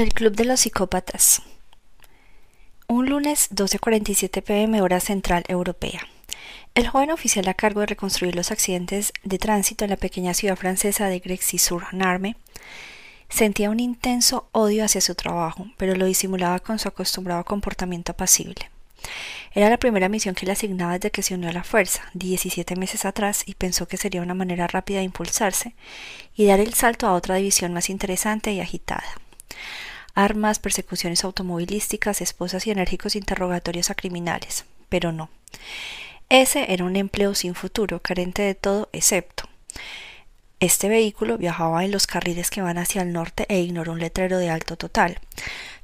El Club de los Psicópatas. Un lunes 12.47 pm hora central europea. El joven oficial a cargo de reconstruir los accidentes de tránsito en la pequeña ciudad francesa de Grexy-sur-Narme sentía un intenso odio hacia su trabajo, pero lo disimulaba con su acostumbrado comportamiento apacible. Era la primera misión que le asignaba desde que se unió a la fuerza, 17 meses atrás, y pensó que sería una manera rápida de impulsarse y dar el salto a otra división más interesante y agitada armas, persecuciones automovilísticas, esposas y enérgicos interrogatorios a criminales. Pero no. Ese era un empleo sin futuro, carente de todo excepto. Este vehículo viajaba en los carriles que van hacia el norte e ignoró un letrero de alto total.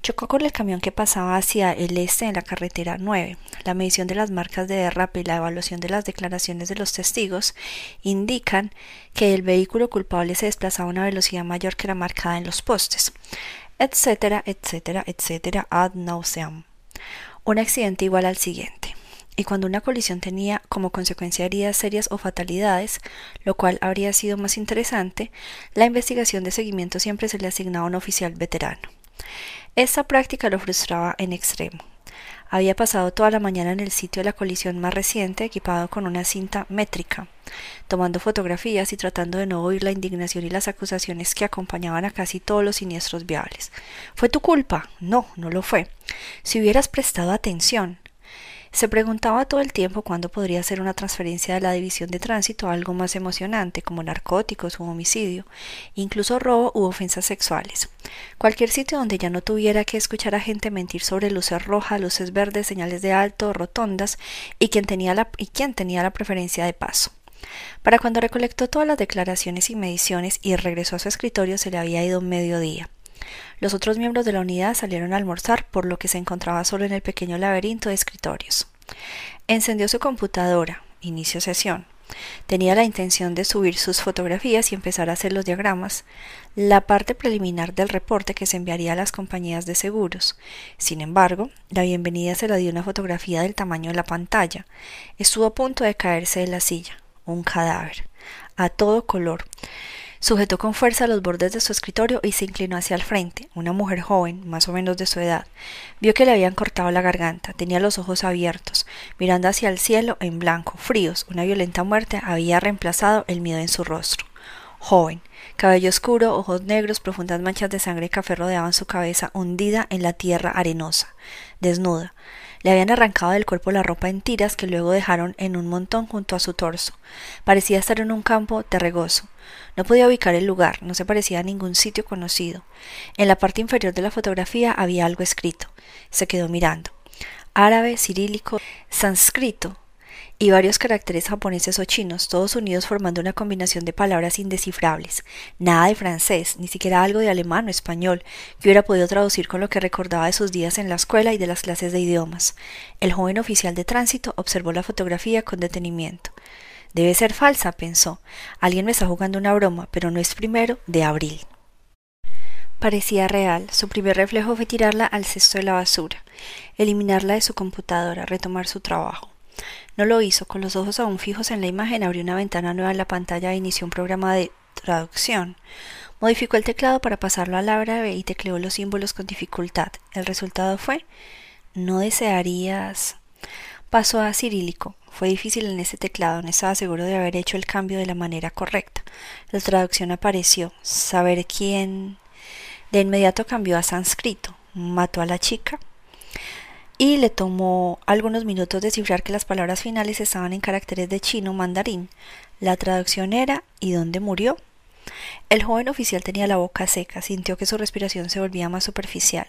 Chocó con el camión que pasaba hacia el este en la carretera 9. La medición de las marcas de derrape y la evaluación de las declaraciones de los testigos indican que el vehículo culpable se desplazaba a una velocidad mayor que la marcada en los postes etcétera, etcétera, etcétera, ad nauseam. Un accidente igual al siguiente. Y cuando una colisión tenía como consecuencia heridas serias o fatalidades, lo cual habría sido más interesante, la investigación de seguimiento siempre se le asignaba a un oficial veterano. Esta práctica lo frustraba en extremo. Había pasado toda la mañana en el sitio de la colisión más reciente equipado con una cinta métrica, tomando fotografías y tratando de no oír la indignación y las acusaciones que acompañaban a casi todos los siniestros viables. ¿Fue tu culpa? No, no lo fue. Si hubieras prestado atención, se preguntaba todo el tiempo cuándo podría ser una transferencia de la división de tránsito a algo más emocionante, como narcóticos u homicidio, incluso robo u ofensas sexuales. Cualquier sitio donde ya no tuviera que escuchar a gente mentir sobre luces rojas, luces verdes, señales de alto, rotondas y quién tenía la, y quién tenía la preferencia de paso. Para cuando recolectó todas las declaraciones y mediciones y regresó a su escritorio se le había ido mediodía. Los otros miembros de la unidad salieron a almorzar, por lo que se encontraba solo en el pequeño laberinto de escritorios. Encendió su computadora, inició sesión. Tenía la intención de subir sus fotografías y empezar a hacer los diagramas, la parte preliminar del reporte que se enviaría a las compañías de seguros. Sin embargo, la bienvenida se la dio una fotografía del tamaño de la pantalla. Estuvo a punto de caerse de la silla. Un cadáver. A todo color. Sujetó con fuerza los bordes de su escritorio y se inclinó hacia el frente. Una mujer joven, más o menos de su edad, vio que le habían cortado la garganta, tenía los ojos abiertos, mirando hacia el cielo en blanco, fríos. Una violenta muerte había reemplazado el miedo en su rostro. Joven, cabello oscuro, ojos negros, profundas manchas de sangre café rodeaban su cabeza hundida en la tierra arenosa, desnuda. Le habían arrancado del cuerpo la ropa en tiras que luego dejaron en un montón junto a su torso. Parecía estar en un campo terregoso. No podía ubicar el lugar, no se parecía a ningún sitio conocido. En la parte inferior de la fotografía había algo escrito. Se quedó mirando. Árabe, cirílico, sánscrito, y varios caracteres japoneses o chinos, todos unidos formando una combinación de palabras indescifrables. Nada de francés, ni siquiera algo de alemán o español, que hubiera podido traducir con lo que recordaba de sus días en la escuela y de las clases de idiomas. El joven oficial de tránsito observó la fotografía con detenimiento. Debe ser falsa, pensó. Alguien me está jugando una broma, pero no es primero de abril. Parecía real. Su primer reflejo fue tirarla al cesto de la basura, eliminarla de su computadora, retomar su trabajo. No lo hizo, con los ojos aún fijos en la imagen, abrió una ventana nueva en la pantalla e inició un programa de traducción. Modificó el teclado para pasarlo al árabe y tecleó los símbolos con dificultad. El resultado fue no desearías. Pasó a cirílico. Fue difícil en ese teclado, no estaba seguro de haber hecho el cambio de la manera correcta. La traducción apareció. Saber quién. De inmediato cambió a sánscrito. Mató a la chica y le tomó algunos minutos descifrar que las palabras finales estaban en caracteres de chino mandarín. La traducción era ¿y dónde murió? El joven oficial tenía la boca seca, sintió que su respiración se volvía más superficial.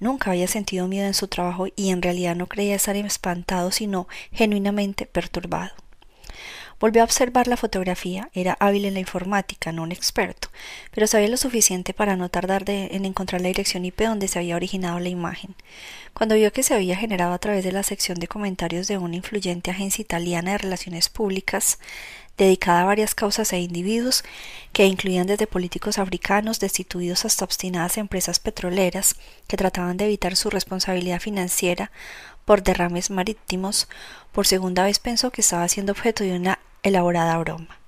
Nunca había sentido miedo en su trabajo y en realidad no creía estar espantado, sino genuinamente perturbado. Volvió a observar la fotografía. Era hábil en la informática, no un experto, pero sabía lo suficiente para no tardar en encontrar la dirección IP donde se había originado la imagen. Cuando vio que se había generado a través de la sección de comentarios de una influyente agencia italiana de relaciones públicas, dedicada a varias causas e individuos que incluían desde políticos africanos destituidos hasta obstinadas empresas petroleras que trataban de evitar su responsabilidad financiera por derrames marítimos, por segunda vez pensó que estaba siendo objeto de una elaborada broma.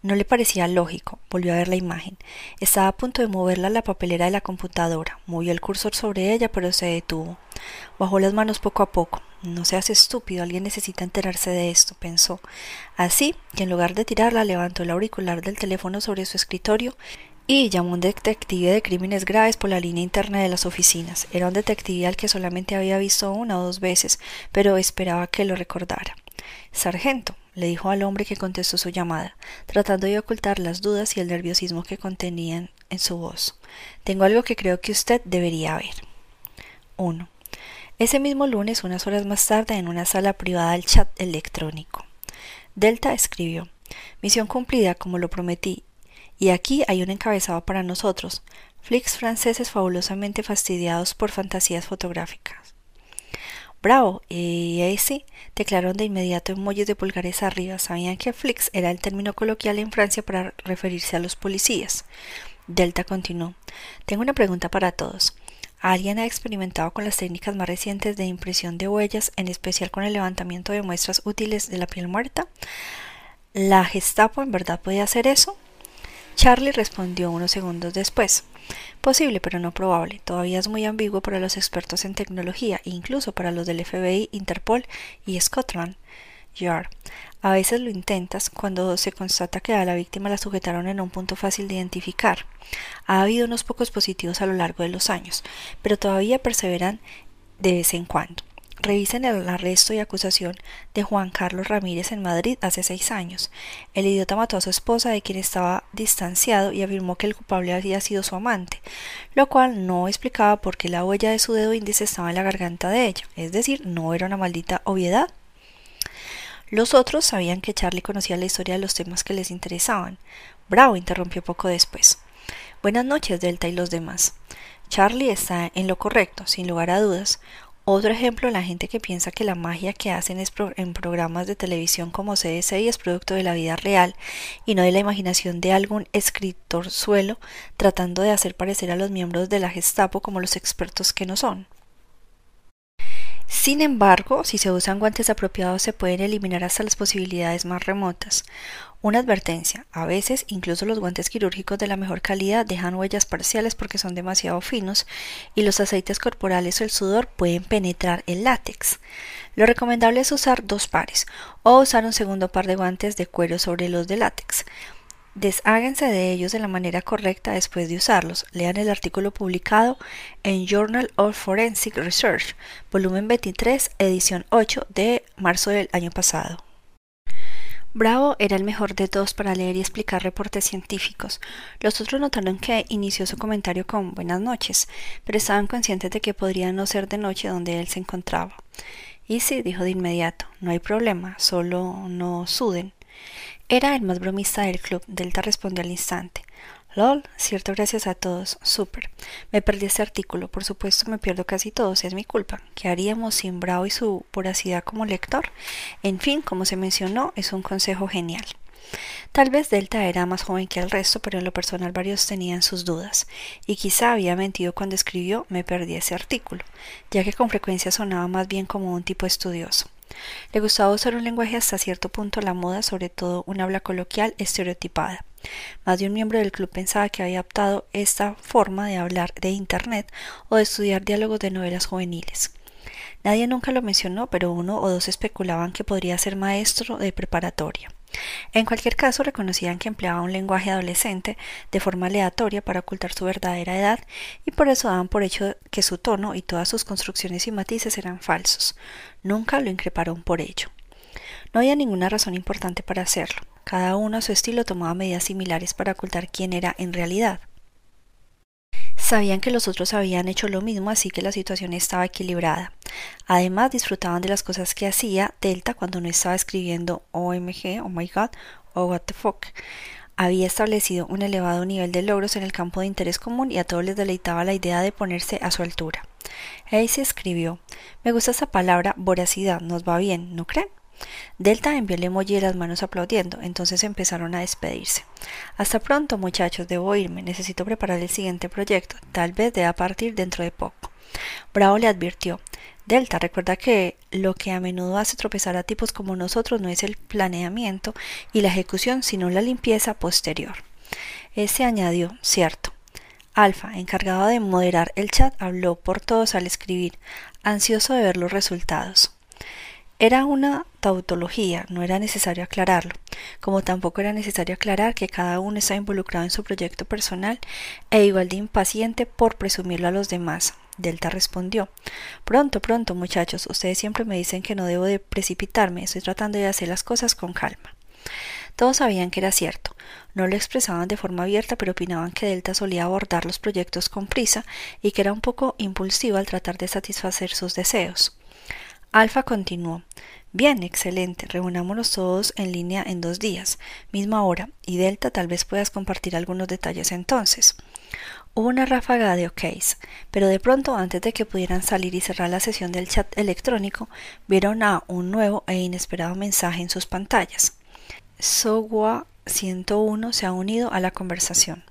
No le parecía lógico. Volvió a ver la imagen. Estaba a punto de moverla a la papelera de la computadora. Movió el cursor sobre ella, pero se detuvo. Bajó las manos poco a poco. No seas estúpido, alguien necesita enterarse de esto, pensó. Así que en lugar de tirarla, levantó el auricular del teléfono sobre su escritorio y llamó a un detective de crímenes graves por la línea interna de las oficinas. Era un detective al que solamente había visto una o dos veces, pero esperaba que lo recordara. Sargento, le dijo al hombre que contestó su llamada, tratando de ocultar las dudas y el nerviosismo que contenían en su voz. Tengo algo que creo que usted debería ver. 1. Ese mismo lunes, unas horas más tarde, en una sala privada del chat electrónico. Delta escribió Misión cumplida, como lo prometí, y aquí hay un encabezado para nosotros, flicks franceses fabulosamente fastidiados por fantasías fotográficas. Bravo, y ese declararon de inmediato emojis de pulgares arriba. Sabían que flicks era el término coloquial en Francia para referirse a los policías. Delta continuó. Tengo una pregunta para todos. ¿Alguien ha experimentado con las técnicas más recientes de impresión de huellas, en especial con el levantamiento de muestras útiles de la piel muerta? ¿La Gestapo en verdad puede hacer eso? Charlie respondió unos segundos después. Posible, pero no probable. Todavía es muy ambiguo para los expertos en tecnología, incluso para los del FBI, Interpol y Scotland Yard. A veces lo intentas cuando se constata que a la víctima la sujetaron en un punto fácil de identificar. Ha habido unos pocos positivos a lo largo de los años, pero todavía perseveran de vez en cuando. Revisen el arresto y acusación de Juan Carlos Ramírez en Madrid hace seis años. El idiota mató a su esposa, de quien estaba distanciado, y afirmó que el culpable había sido su amante, lo cual no explicaba por qué la huella de su dedo índice estaba en la garganta de ella, es decir, no era una maldita obviedad. Los otros sabían que Charlie conocía la historia de los temas que les interesaban. Bravo interrumpió poco después. Buenas noches, Delta y los demás. Charlie está en lo correcto, sin lugar a dudas. Otro ejemplo, la gente que piensa que la magia que hacen en programas de televisión como CSI es producto de la vida real y no de la imaginación de algún escritor suelo tratando de hacer parecer a los miembros de la Gestapo como los expertos que no son. Sin embargo, si se usan guantes apropiados se pueden eliminar hasta las posibilidades más remotas. Una advertencia, a veces incluso los guantes quirúrgicos de la mejor calidad dejan huellas parciales porque son demasiado finos y los aceites corporales o el sudor pueden penetrar el látex. Lo recomendable es usar dos pares o usar un segundo par de guantes de cuero sobre los de látex. Desháganse de ellos de la manera correcta después de usarlos. Lean el artículo publicado en Journal of Forensic Research, volumen 23, edición 8 de marzo del año pasado. Bravo era el mejor de todos para leer y explicar reportes científicos. Los otros notaron que inició su comentario con buenas noches, pero estaban conscientes de que podría no ser de noche donde él se encontraba. Y sí, dijo de inmediato, no hay problema, solo no suden. Era el más bromista del club, Delta respondió al instante. LOL, cierto, gracias a todos. Súper. Me perdí este artículo, por supuesto me pierdo casi todos, es mi culpa. ¿Qué haríamos sin Bravo y su voracidad como lector? En fin, como se mencionó, es un consejo genial. Tal vez Delta era más joven que el resto, pero en lo personal varios tenían sus dudas, y quizá había mentido cuando escribió me perdí ese artículo, ya que con frecuencia sonaba más bien como un tipo estudioso. Le gustaba usar un lenguaje hasta cierto punto la moda, sobre todo un habla coloquial estereotipada. Más de un miembro del club pensaba que había adoptado esta forma de hablar de Internet o de estudiar diálogos de novelas juveniles. Nadie nunca lo mencionó, pero uno o dos especulaban que podría ser maestro de preparatoria. En cualquier caso, reconocían que empleaba un lenguaje adolescente de forma aleatoria para ocultar su verdadera edad y por eso daban por hecho que su tono y todas sus construcciones y matices eran falsos. Nunca lo increparon por ello. No había ninguna razón importante para hacerlo. Cada uno a su estilo tomaba medidas similares para ocultar quién era en realidad. Sabían que los otros habían hecho lo mismo, así que la situación estaba equilibrada. Además, disfrutaban de las cosas que hacía Delta cuando no estaba escribiendo OMG, oh my god, o what the fuck. Había establecido un elevado nivel de logros en el campo de interés común y a todos les deleitaba la idea de ponerse a su altura. se escribió: Me gusta esa palabra voracidad, nos va bien, ¿no creen? Delta envió el las manos aplaudiendo, entonces empezaron a despedirse. Hasta pronto, muchachos, debo irme, necesito preparar el siguiente proyecto, tal vez deba partir dentro de poco. Bravo le advirtió Delta, recuerda que lo que a menudo hace tropezar a tipos como nosotros no es el planeamiento y la ejecución, sino la limpieza posterior. Ese añadió, cierto. Alfa, encargado de moderar el chat, habló por todos al escribir, ansioso de ver los resultados. Era una tautología, no era necesario aclararlo, como tampoco era necesario aclarar que cada uno está involucrado en su proyecto personal e igual de impaciente por presumirlo a los demás. Delta respondió Pronto, pronto, muchachos, ustedes siempre me dicen que no debo de precipitarme, estoy tratando de hacer las cosas con calma. Todos sabían que era cierto. No lo expresaban de forma abierta, pero opinaban que Delta solía abordar los proyectos con prisa y que era un poco impulsivo al tratar de satisfacer sus deseos. Alfa continuó. Bien, excelente. Reunámonos todos en línea en dos días, misma hora, y Delta tal vez puedas compartir algunos detalles entonces. Hubo una ráfaga de OKs, pero de pronto, antes de que pudieran salir y cerrar la sesión del chat electrónico, vieron a un nuevo e inesperado mensaje en sus pantallas. Sogwa 101 se ha unido a la conversación.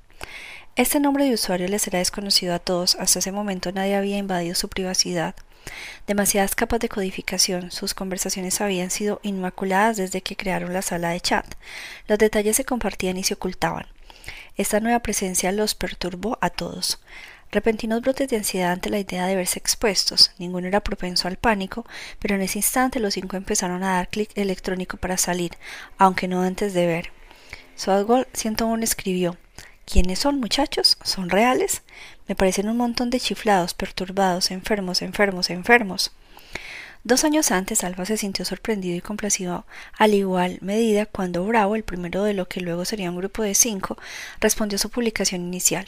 Este nombre de usuario les será desconocido a todos. Hasta ese momento nadie había invadido su privacidad Demasiadas capas de codificación, sus conversaciones habían sido inmaculadas desde que crearon la sala de chat. Los detalles se compartían y se ocultaban. Esta nueva presencia los perturbó a todos. Repentinos brotes de ansiedad ante la idea de verse expuestos. Ninguno era propenso al pánico, pero en ese instante los cinco empezaron a dar clic electrónico para salir, aunque no antes de ver. Swagwell 101 escribió ¿Quiénes son, muchachos? ¿Son reales? Me parecen un montón de chiflados, perturbados, enfermos, enfermos, enfermos. Dos años antes, Alfa se sintió sorprendido y complacido al igual medida cuando Bravo, el primero de lo que luego sería un grupo de cinco, respondió a su publicación inicial.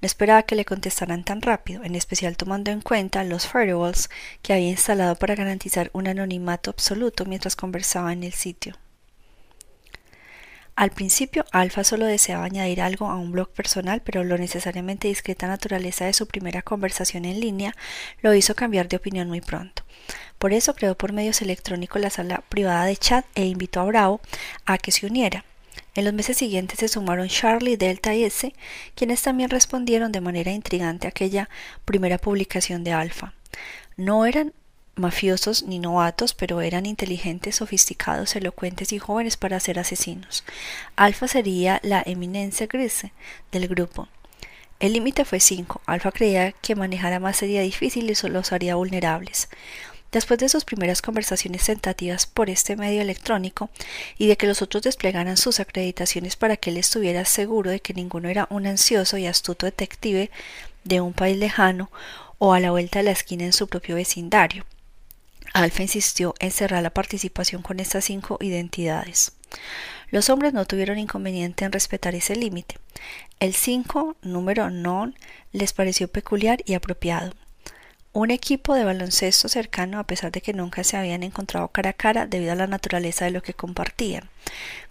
No esperaba que le contestaran tan rápido, en especial tomando en cuenta los firewalls que había instalado para garantizar un anonimato absoluto mientras conversaba en el sitio. Al principio, Alfa solo deseaba añadir algo a un blog personal, pero lo necesariamente discreta naturaleza de su primera conversación en línea lo hizo cambiar de opinión muy pronto. Por eso creó por medios electrónicos la sala privada de chat e invitó a Bravo a que se uniera. En los meses siguientes se sumaron Charlie, Delta y S, quienes también respondieron de manera intrigante a aquella primera publicación de Alfa. No eran mafiosos ni novatos, pero eran inteligentes, sofisticados, elocuentes y jóvenes para ser asesinos. Alfa sería la eminencia gris del grupo. El límite fue 5. Alfa creía que manejar más sería difícil y solo los haría vulnerables. Después de sus primeras conversaciones tentativas por este medio electrónico y de que los otros desplegaran sus acreditaciones para que él estuviera seguro de que ninguno era un ansioso y astuto detective de un país lejano o a la vuelta de la esquina en su propio vecindario. Alfa insistió en cerrar la participación con estas cinco identidades. Los hombres no tuvieron inconveniente en respetar ese límite. El 5, número non, les pareció peculiar y apropiado. Un equipo de baloncesto cercano, a pesar de que nunca se habían encontrado cara a cara debido a la naturaleza de lo que compartían,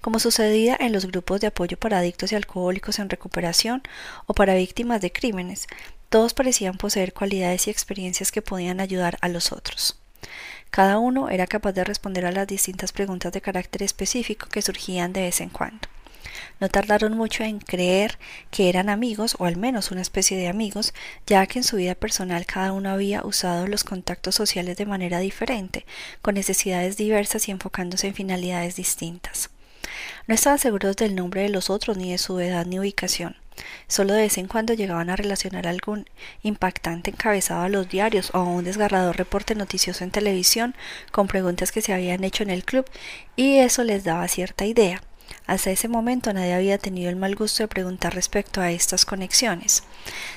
como sucedía en los grupos de apoyo para adictos y alcohólicos en recuperación o para víctimas de crímenes, todos parecían poseer cualidades y experiencias que podían ayudar a los otros. Cada uno era capaz de responder a las distintas preguntas de carácter específico que surgían de vez en cuando. No tardaron mucho en creer que eran amigos, o al menos una especie de amigos, ya que en su vida personal cada uno había usado los contactos sociales de manera diferente, con necesidades diversas y enfocándose en finalidades distintas. No estaban seguros del nombre de los otros, ni de su edad ni ubicación. Solo de vez en cuando llegaban a relacionar algún impactante encabezado a los diarios o un desgarrador reporte noticioso en televisión con preguntas que se habían hecho en el club y eso les daba cierta idea. Hasta ese momento nadie había tenido el mal gusto de preguntar respecto a estas conexiones.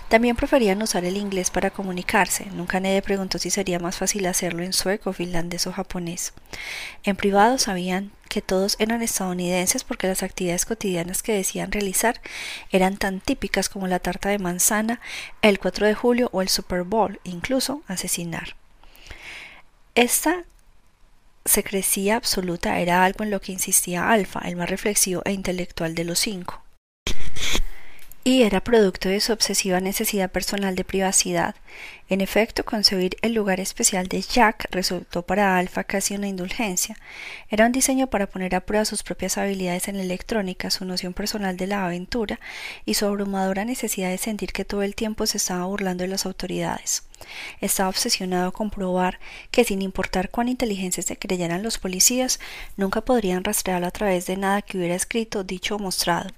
También preferían usar el inglés para comunicarse. Nunca nadie preguntó si sería más fácil hacerlo en sueco, finlandés o japonés. En privado sabían que todos eran estadounidenses porque las actividades cotidianas que decían realizar eran tan típicas como la tarta de manzana, el 4 de julio o el Super Bowl, incluso asesinar. Esta secrecía absoluta era algo en lo que insistía Alfa, el más reflexivo e intelectual de los cinco. Y era producto de su obsesiva necesidad personal de privacidad. En efecto, concebir el lugar especial de Jack resultó para Alpha casi una indulgencia. Era un diseño para poner a prueba sus propias habilidades en electrónica, su noción personal de la aventura y su abrumadora necesidad de sentir que todo el tiempo se estaba burlando de las autoridades. Estaba obsesionado con probar que sin importar cuán inteligentes se creyeran los policías, nunca podrían rastrearlo a través de nada que hubiera escrito, dicho o mostrado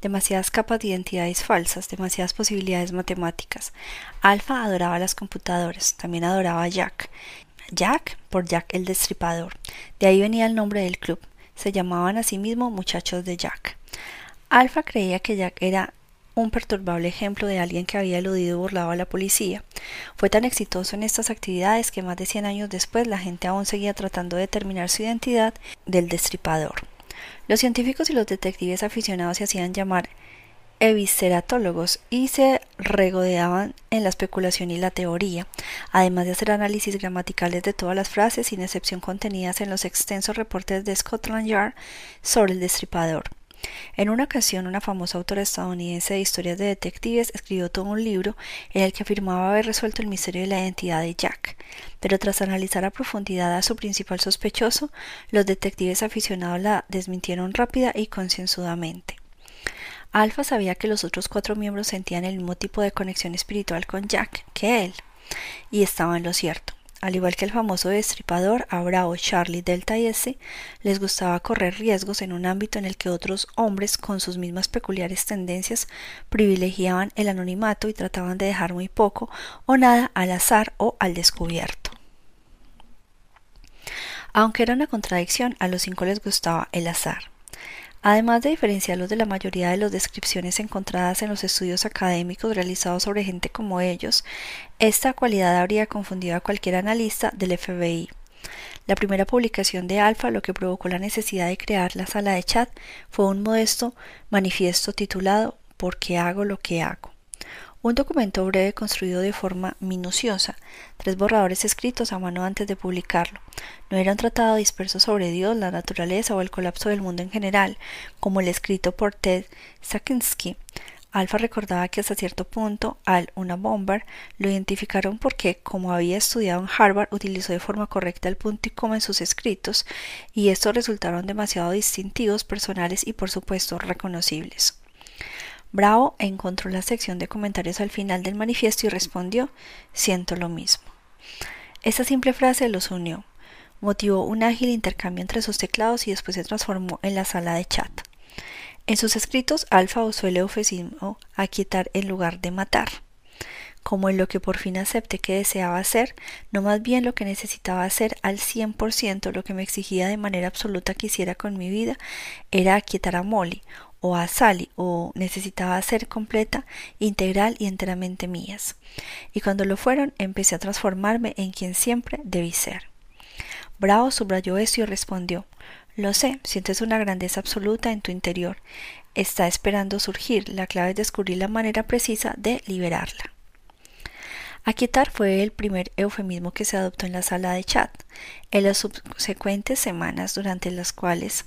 demasiadas capas de identidades falsas, demasiadas posibilidades matemáticas. Alfa adoraba las computadoras, también adoraba a Jack. Jack por Jack el Destripador. De ahí venía el nombre del club. Se llamaban a sí mismos muchachos de Jack. Alfa creía que Jack era un perturbable ejemplo de alguien que había eludido y burlado a la policía. Fue tan exitoso en estas actividades que más de cien años después la gente aún seguía tratando de determinar su identidad del destripador. Los científicos y los detectives aficionados se hacían llamar evisceratólogos y se regodeaban en la especulación y la teoría, además de hacer análisis gramaticales de todas las frases, sin excepción contenidas en los extensos reportes de Scotland Yard sobre el destripador. En una ocasión, una famosa autora estadounidense de historias de detectives escribió todo un libro en el que afirmaba haber resuelto el misterio de la identidad de Jack, pero tras analizar a profundidad a su principal sospechoso, los detectives aficionados la desmintieron rápida y concienzudamente. Alfa sabía que los otros cuatro miembros sentían el mismo tipo de conexión espiritual con Jack que él, y estaba en lo cierto. Al igual que el famoso destripador, a Bravo, Charlie, Delta S, les gustaba correr riesgos en un ámbito en el que otros hombres con sus mismas peculiares tendencias privilegiaban el anonimato y trataban de dejar muy poco o nada al azar o al descubierto. Aunque era una contradicción, a los cinco les gustaba el azar. Además de diferenciarlos de la mayoría de las descripciones encontradas en los estudios académicos realizados sobre gente como ellos, esta cualidad habría confundido a cualquier analista del FBI. La primera publicación de Alpha, lo que provocó la necesidad de crear la sala de chat, fue un modesto manifiesto titulado ¿Por qué hago lo que hago? Un documento breve construido de forma minuciosa, tres borradores escritos a mano antes de publicarlo. No era un tratado disperso sobre Dios, la naturaleza o el colapso del mundo en general, como el escrito por Ted Sakinsky. Alfa recordaba que hasta cierto punto Al una Bomber lo identificaron porque, como había estudiado en Harvard, utilizó de forma correcta el punto y coma en sus escritos, y estos resultaron demasiado distintivos, personales y por supuesto reconocibles. Bravo encontró la sección de comentarios al final del manifiesto y respondió Siento lo mismo. Esta simple frase los unió, motivó un ágil intercambio entre sus teclados y después se transformó en la sala de chat. En sus escritos, Alfa usó el eufemismo aquietar en lugar de matar, como en lo que por fin acepté que deseaba hacer, no más bien lo que necesitaba hacer al cien por ciento, lo que me exigía de manera absoluta que hiciera con mi vida, era aquietar a Molly, o a Sally o necesitaba ser completa, integral y enteramente mías. Y cuando lo fueron, empecé a transformarme en quien siempre debí ser. Bravo subrayó esto y respondió Lo sé, sientes una grandeza absoluta en tu interior. Está esperando surgir. La clave es descubrir la manera precisa de liberarla. Aquietar fue el primer eufemismo que se adoptó en la sala de chat. En las subsecuentes semanas durante las cuales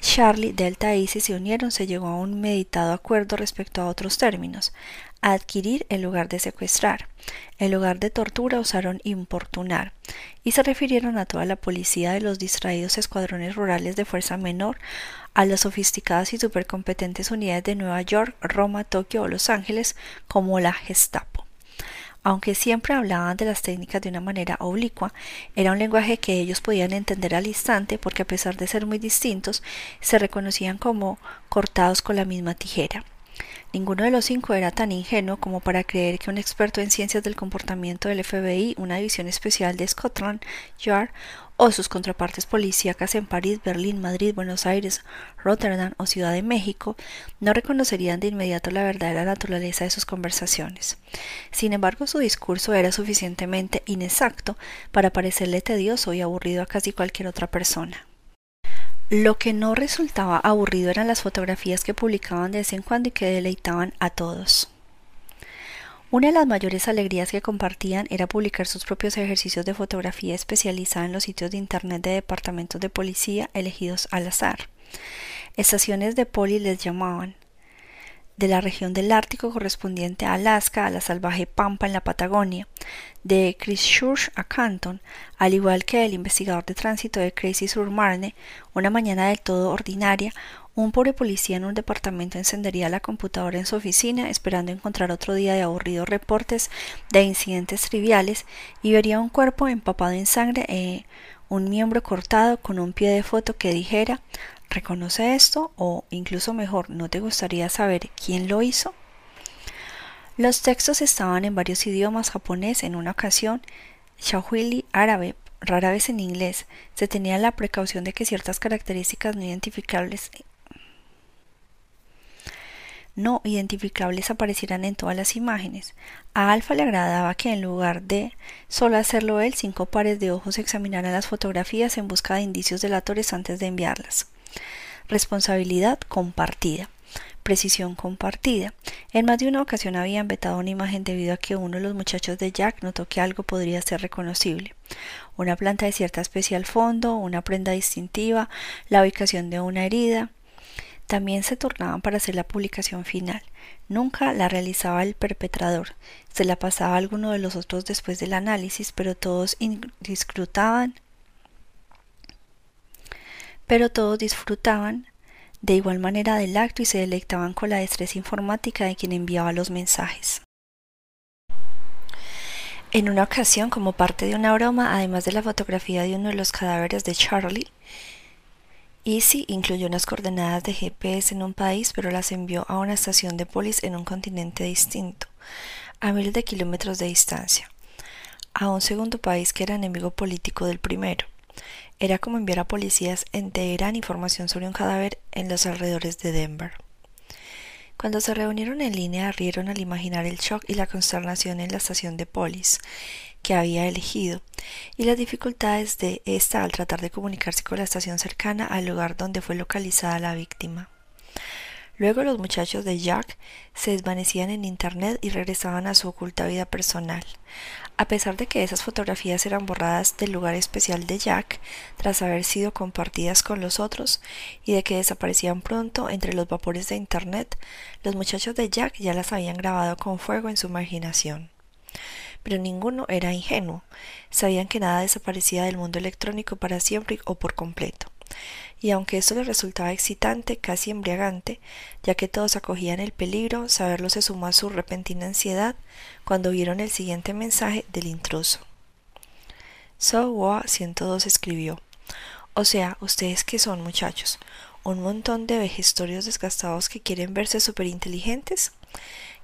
Charlie, Delta e Isis se unieron, se llegó a un meditado acuerdo respecto a otros términos. Adquirir en lugar de secuestrar. En lugar de tortura usaron importunar. Y se refirieron a toda la policía de los distraídos escuadrones rurales de fuerza menor, a las sofisticadas y supercompetentes unidades de Nueva York, Roma, Tokio o Los Ángeles como la Gestapo. Aunque siempre hablaban de las técnicas de una manera oblicua, era un lenguaje que ellos podían entender al instante porque a pesar de ser muy distintos, se reconocían como cortados con la misma tijera. Ninguno de los cinco era tan ingenuo como para creer que un experto en ciencias del comportamiento del FBI, una división especial de Scotland Yard o sus contrapartes policíacas en París, Berlín, Madrid, Buenos Aires, Rotterdam o Ciudad de México, no reconocerían de inmediato la verdadera naturaleza de sus conversaciones. Sin embargo, su discurso era suficientemente inexacto para parecerle tedioso y aburrido a casi cualquier otra persona. Lo que no resultaba aburrido eran las fotografías que publicaban de vez en cuando y que deleitaban a todos. Una de las mayores alegrías que compartían era publicar sus propios ejercicios de fotografía especializada en los sitios de Internet de departamentos de policía elegidos al azar. Estaciones de poli les llamaban. de la región del Ártico correspondiente a Alaska a la salvaje Pampa en la Patagonia, de Christchurch a Canton, al igual que el investigador de tránsito de Crazy sur Marne, una mañana del todo ordinaria, un pobre policía en un departamento encendería la computadora en su oficina esperando encontrar otro día de aburridos reportes de incidentes triviales y vería un cuerpo empapado en sangre e un miembro cortado con un pie de foto que dijera ¿Reconoce esto? O incluso mejor, ¿no te gustaría saber quién lo hizo? Los textos estaban en varios idiomas, japonés en una ocasión, Swahili, árabe, rara vez en inglés. Se tenía la precaución de que ciertas características no identificables no identificables aparecieran en todas las imágenes. A Alfa le agradaba que en lugar de solo hacerlo él, cinco pares de ojos examinaran las fotografías en busca de indicios delatores antes de enviarlas. Responsabilidad compartida. Precisión compartida. En más de una ocasión habían vetado una imagen debido a que uno de los muchachos de Jack notó que algo podría ser reconocible. Una planta de cierta especie al fondo, una prenda distintiva, la ubicación de una herida. También se turnaban para hacer la publicación final. Nunca la realizaba el perpetrador. Se la pasaba a alguno de los otros después del análisis, pero todos disfrutaban pero todos disfrutaban de igual manera del acto y se deleitaban con la destreza informática de quien enviaba los mensajes. En una ocasión, como parte de una broma, además de la fotografía de uno de los cadáveres de Charlie, Easy incluyó unas coordenadas de GPS en un país, pero las envió a una estación de polis en un continente distinto, a miles de kilómetros de distancia, a un segundo país que era enemigo político del primero. Era como enviar a policías en Teherán información sobre un cadáver en los alrededores de Denver. Cuando se reunieron en línea rieron al imaginar el shock y la consternación en la estación de polis que había elegido y las dificultades de ésta al tratar de comunicarse con la estación cercana al lugar donde fue localizada la víctima. Luego los muchachos de Jack se desvanecían en Internet y regresaban a su oculta vida personal. A pesar de que esas fotografías eran borradas del lugar especial de Jack tras haber sido compartidas con los otros y de que desaparecían pronto entre los vapores de Internet, los muchachos de Jack ya las habían grabado con fuego en su imaginación. Pero ninguno era ingenuo. Sabían que nada desaparecía del mundo electrónico para siempre o por completo y aunque esto les resultaba excitante, casi embriagante, ya que todos acogían el peligro, saberlo se sumó a su repentina ansiedad cuando vieron el siguiente mensaje del intruso. So 102 escribió O sea, ustedes que son, muchachos, un montón de vejestorios desgastados que quieren verse superinteligentes,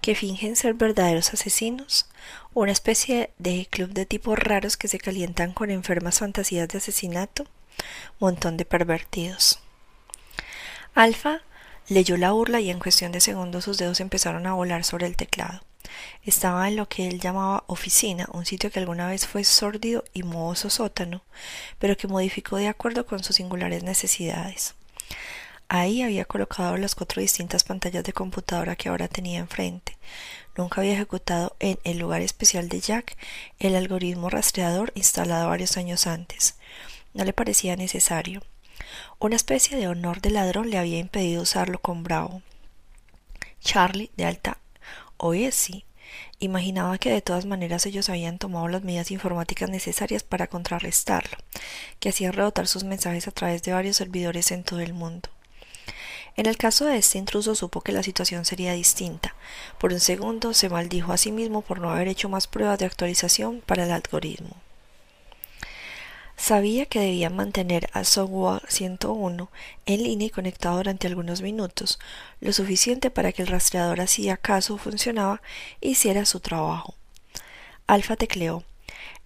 que fingen ser verdaderos asesinos, una especie de club de tipos raros que se calientan con enfermas fantasías de asesinato, montón de pervertidos. Alfa leyó la burla y en cuestión de segundos sus dedos empezaron a volar sobre el teclado. Estaba en lo que él llamaba oficina, un sitio que alguna vez fue sórdido y mohoso sótano, pero que modificó de acuerdo con sus singulares necesidades. Ahí había colocado las cuatro distintas pantallas de computadora que ahora tenía enfrente. Nunca había ejecutado en el lugar especial de Jack el algoritmo rastreador instalado varios años antes. No le parecía necesario. Una especie de honor de ladrón le había impedido usarlo con Bravo. Charlie, de alta Oye, sí. Imaginaba que de todas maneras ellos habían tomado las medidas informáticas necesarias para contrarrestarlo, que hacían rebotar sus mensajes a través de varios servidores en todo el mundo. En el caso de este intruso supo que la situación sería distinta. Por un segundo se maldijo a sí mismo por no haber hecho más pruebas de actualización para el algoritmo. Sabía que debía mantener a Software 101 en línea y conectado durante algunos minutos, lo suficiente para que el rastreador, si acaso funcionaba, hiciera su trabajo. Alfa tecleó.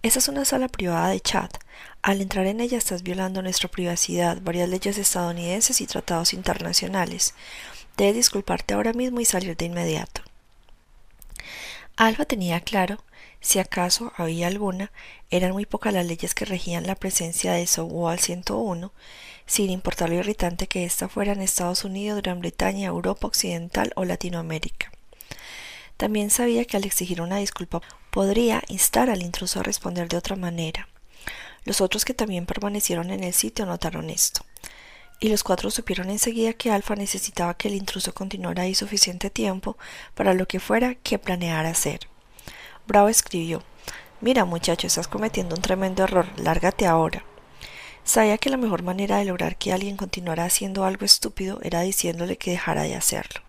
Esa es una sala privada de chat. Al entrar en ella estás violando nuestra privacidad, varias leyes estadounidenses y tratados internacionales. Debes disculparte ahora mismo y salir de inmediato. Alfa tenía claro si acaso había alguna, eran muy pocas las leyes que regían la presencia de Software 101, sin importar lo irritante que ésta fuera en Estados Unidos, Gran Bretaña, Europa Occidental o Latinoamérica. También sabía que al exigir una disculpa podría instar al intruso a responder de otra manera. Los otros que también permanecieron en el sitio notaron esto. y los cuatro supieron enseguida que Alfa necesitaba que el intruso continuara ahí suficiente tiempo para lo que fuera que planeara hacer. Bravo escribió Mira, muchacho, estás cometiendo un tremendo error, lárgate ahora. Sabía que la mejor manera de lograr que alguien continuara haciendo algo estúpido era diciéndole que dejara de hacerlo.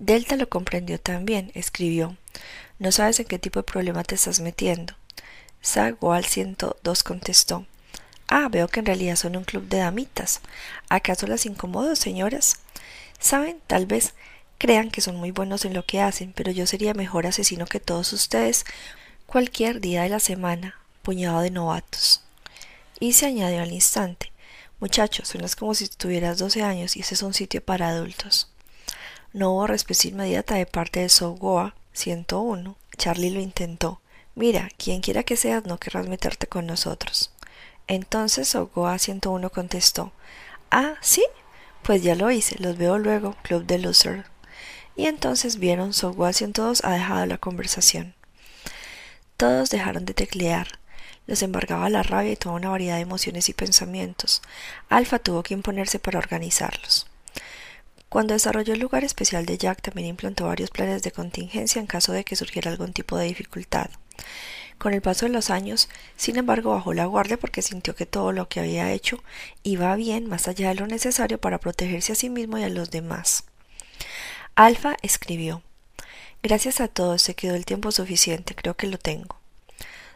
Delta lo comprendió también, escribió. No sabes en qué tipo de problema te estás metiendo. Sagual 102 contestó. Ah, veo que en realidad son un club de damitas. ¿Acaso las incomodo, señoras? Saben, tal vez crean que son muy buenos en lo que hacen, pero yo sería mejor asesino que todos ustedes cualquier día de la semana, puñado de novatos. Y se añadió al instante. Muchachos, suenas como si tuvieras doce años y ese es un sitio para adultos. No hubo respuesta inmediata de parte de Sogoa 101. Charlie lo intentó. Mira, quien quiera que seas, no querrás meterte con nosotros. Entonces Sogoa 101 contestó. Ah, sí, pues ya lo hice, los veo luego, Club de Loser. Y entonces vieron Sogoa 102 ha dejado la conversación. Todos dejaron de teclear. Les embargaba la rabia y toda una variedad de emociones y pensamientos. Alfa tuvo que imponerse para organizarlos. Cuando desarrolló el lugar especial de Jack, también implantó varios planes de contingencia en caso de que surgiera algún tipo de dificultad. Con el paso de los años, sin embargo, bajó la guardia porque sintió que todo lo que había hecho iba bien más allá de lo necesario para protegerse a sí mismo y a los demás. Alfa escribió Gracias a todos se quedó el tiempo suficiente, creo que lo tengo.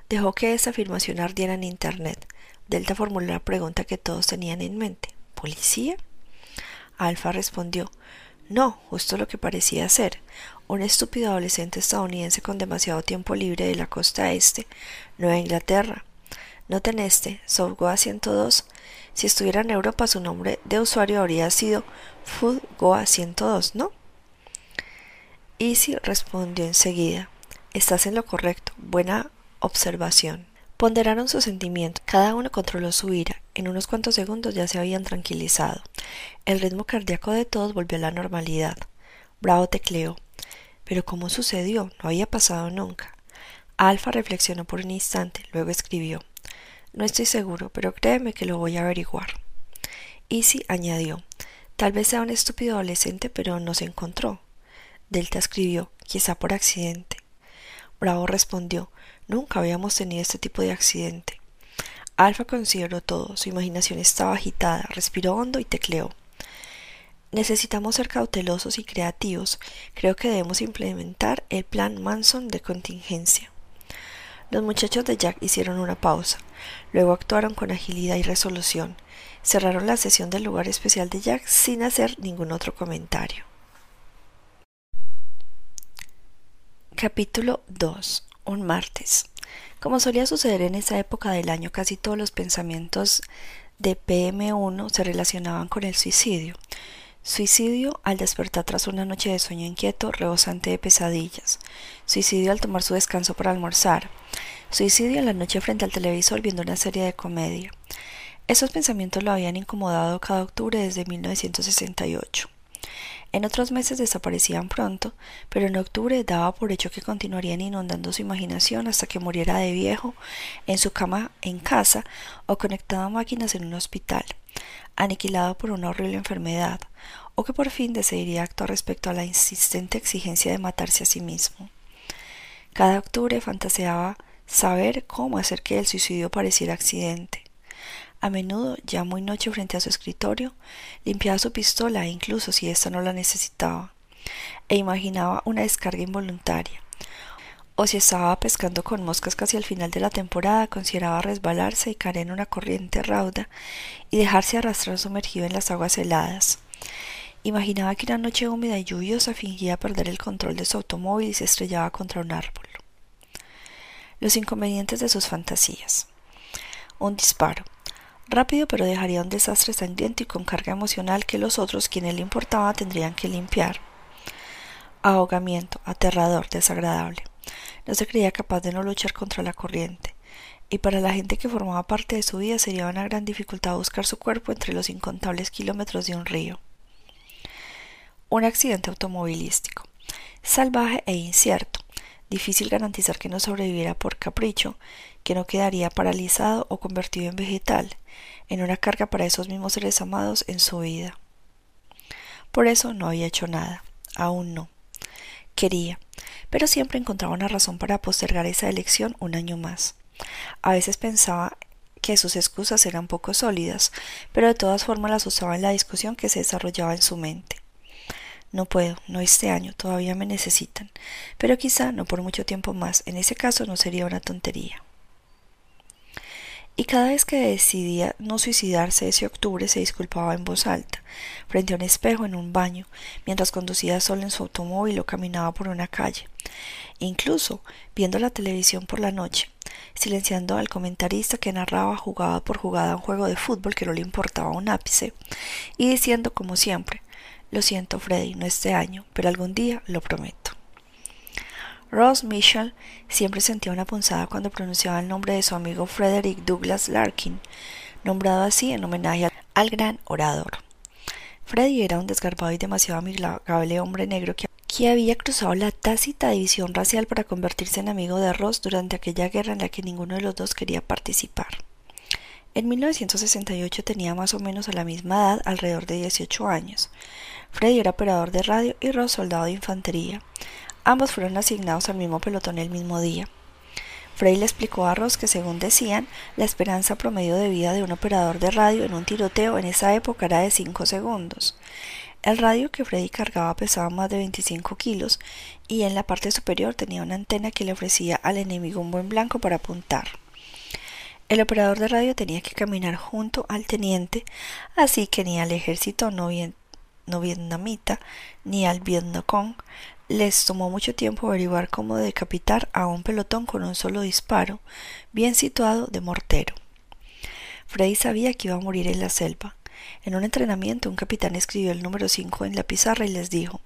Dejó que esa afirmación ardiera en Internet. Delta formuló la pregunta que todos tenían en mente. ¿Policía? Alfa respondió No, justo lo que parecía ser. Un estúpido adolescente estadounidense con demasiado tiempo libre de la costa este, Nueva Inglaterra. Noten este, Goa 102. Si estuviera en Europa, su nombre de usuario habría sido Goa 102, ¿no? Easy respondió enseguida. Estás en lo correcto. Buena observación. Ponderaron sus sentimientos, cada uno controló su ira. En unos cuantos segundos ya se habían tranquilizado. El ritmo cardíaco de todos volvió a la normalidad. Bravo tecleó. Pero ¿cómo sucedió? No había pasado nunca. Alfa reflexionó por un instante, luego escribió. No estoy seguro, pero créeme que lo voy a averiguar. Easy añadió. Tal vez sea un estúpido adolescente, pero no se encontró. Delta escribió, quizá por accidente. Bravo respondió, Nunca habíamos tenido este tipo de accidente. Alfa consideró todo, su imaginación estaba agitada, respiró hondo y tecleó. Necesitamos ser cautelosos y creativos. Creo que debemos implementar el plan Manson de contingencia. Los muchachos de Jack hicieron una pausa, luego actuaron con agilidad y resolución. Cerraron la sesión del lugar especial de Jack sin hacer ningún otro comentario. Capítulo 2 un martes. Como solía suceder en esa época del año, casi todos los pensamientos de PM1 se relacionaban con el suicidio. Suicidio al despertar tras una noche de sueño inquieto, rebosante de pesadillas. Suicidio al tomar su descanso para almorzar. Suicidio en la noche frente al televisor viendo una serie de comedia. Esos pensamientos lo habían incomodado cada octubre desde 1968. En otros meses desaparecían pronto, pero en octubre daba por hecho que continuarían inundando su imaginación hasta que muriera de viejo en su cama en casa o conectado a máquinas en un hospital, aniquilado por una horrible enfermedad, o que por fin decidiría actuar respecto a la insistente exigencia de matarse a sí mismo. Cada octubre fantaseaba saber cómo hacer que el suicidio pareciera accidente. A menudo, ya muy noche frente a su escritorio, limpiaba su pistola incluso si ésta no la necesitaba, e imaginaba una descarga involuntaria. O si estaba pescando con moscas casi al final de la temporada, consideraba resbalarse y caer en una corriente rauda y dejarse arrastrar sumergido en las aguas heladas. Imaginaba que una noche húmeda y lluviosa fingía perder el control de su automóvil y se estrellaba contra un árbol. Los inconvenientes de sus fantasías. Un disparo rápido pero dejaría un desastre sangriento y con carga emocional que los otros, quienes le importaba, tendrían que limpiar. Ahogamiento, aterrador, desagradable. No se creía capaz de no luchar contra la corriente, y para la gente que formaba parte de su vida sería una gran dificultad buscar su cuerpo entre los incontables kilómetros de un río. Un accidente automovilístico. Salvaje e incierto. Difícil garantizar que no sobreviviera por capricho, que no quedaría paralizado o convertido en vegetal, en una carga para esos mismos seres amados en su vida. Por eso no había hecho nada, aún no. Quería, pero siempre encontraba una razón para postergar esa elección un año más. A veces pensaba que sus excusas eran poco sólidas, pero de todas formas las usaba en la discusión que se desarrollaba en su mente. No puedo, no este año, todavía me necesitan, pero quizá no por mucho tiempo más, en ese caso no sería una tontería. Y cada vez que decidía no suicidarse ese octubre se disculpaba en voz alta, frente a un espejo en un baño, mientras conducía solo en su automóvil o caminaba por una calle. Incluso viendo la televisión por la noche, silenciando al comentarista que narraba jugada por jugada un juego de fútbol que no le importaba un ápice, y diciendo como siempre Lo siento, Freddy, no este año, pero algún día lo prometo. Ross Mitchell siempre sentía una punzada cuando pronunciaba el nombre de su amigo Frederick Douglass Larkin, nombrado así en homenaje al gran orador. Freddy era un desgarbado y demasiado amigable hombre negro que que había cruzado la tácita división racial para convertirse en amigo de Ross durante aquella guerra en la que ninguno de los dos quería participar. En 1968 tenía más o menos a la misma edad, alrededor de 18 años. Freddy era operador de radio y Ross soldado de infantería. Ambos fueron asignados al mismo pelotón el mismo día. Freddy le explicó a Ross que, según decían, la esperanza promedio de vida de un operador de radio en un tiroteo en esa época era de 5 segundos. El radio que Freddy cargaba pesaba más de 25 kilos y en la parte superior tenía una antena que le ofrecía al enemigo un buen blanco para apuntar. El operador de radio tenía que caminar junto al teniente, así que ni al ejército no, vietnamita ni al Vietnocong les tomó mucho tiempo averiguar cómo decapitar a un pelotón con un solo disparo, bien situado de mortero. Freddy sabía que iba a morir en la selva, en un entrenamiento, un capitán escribió el número 5 en la pizarra y les dijo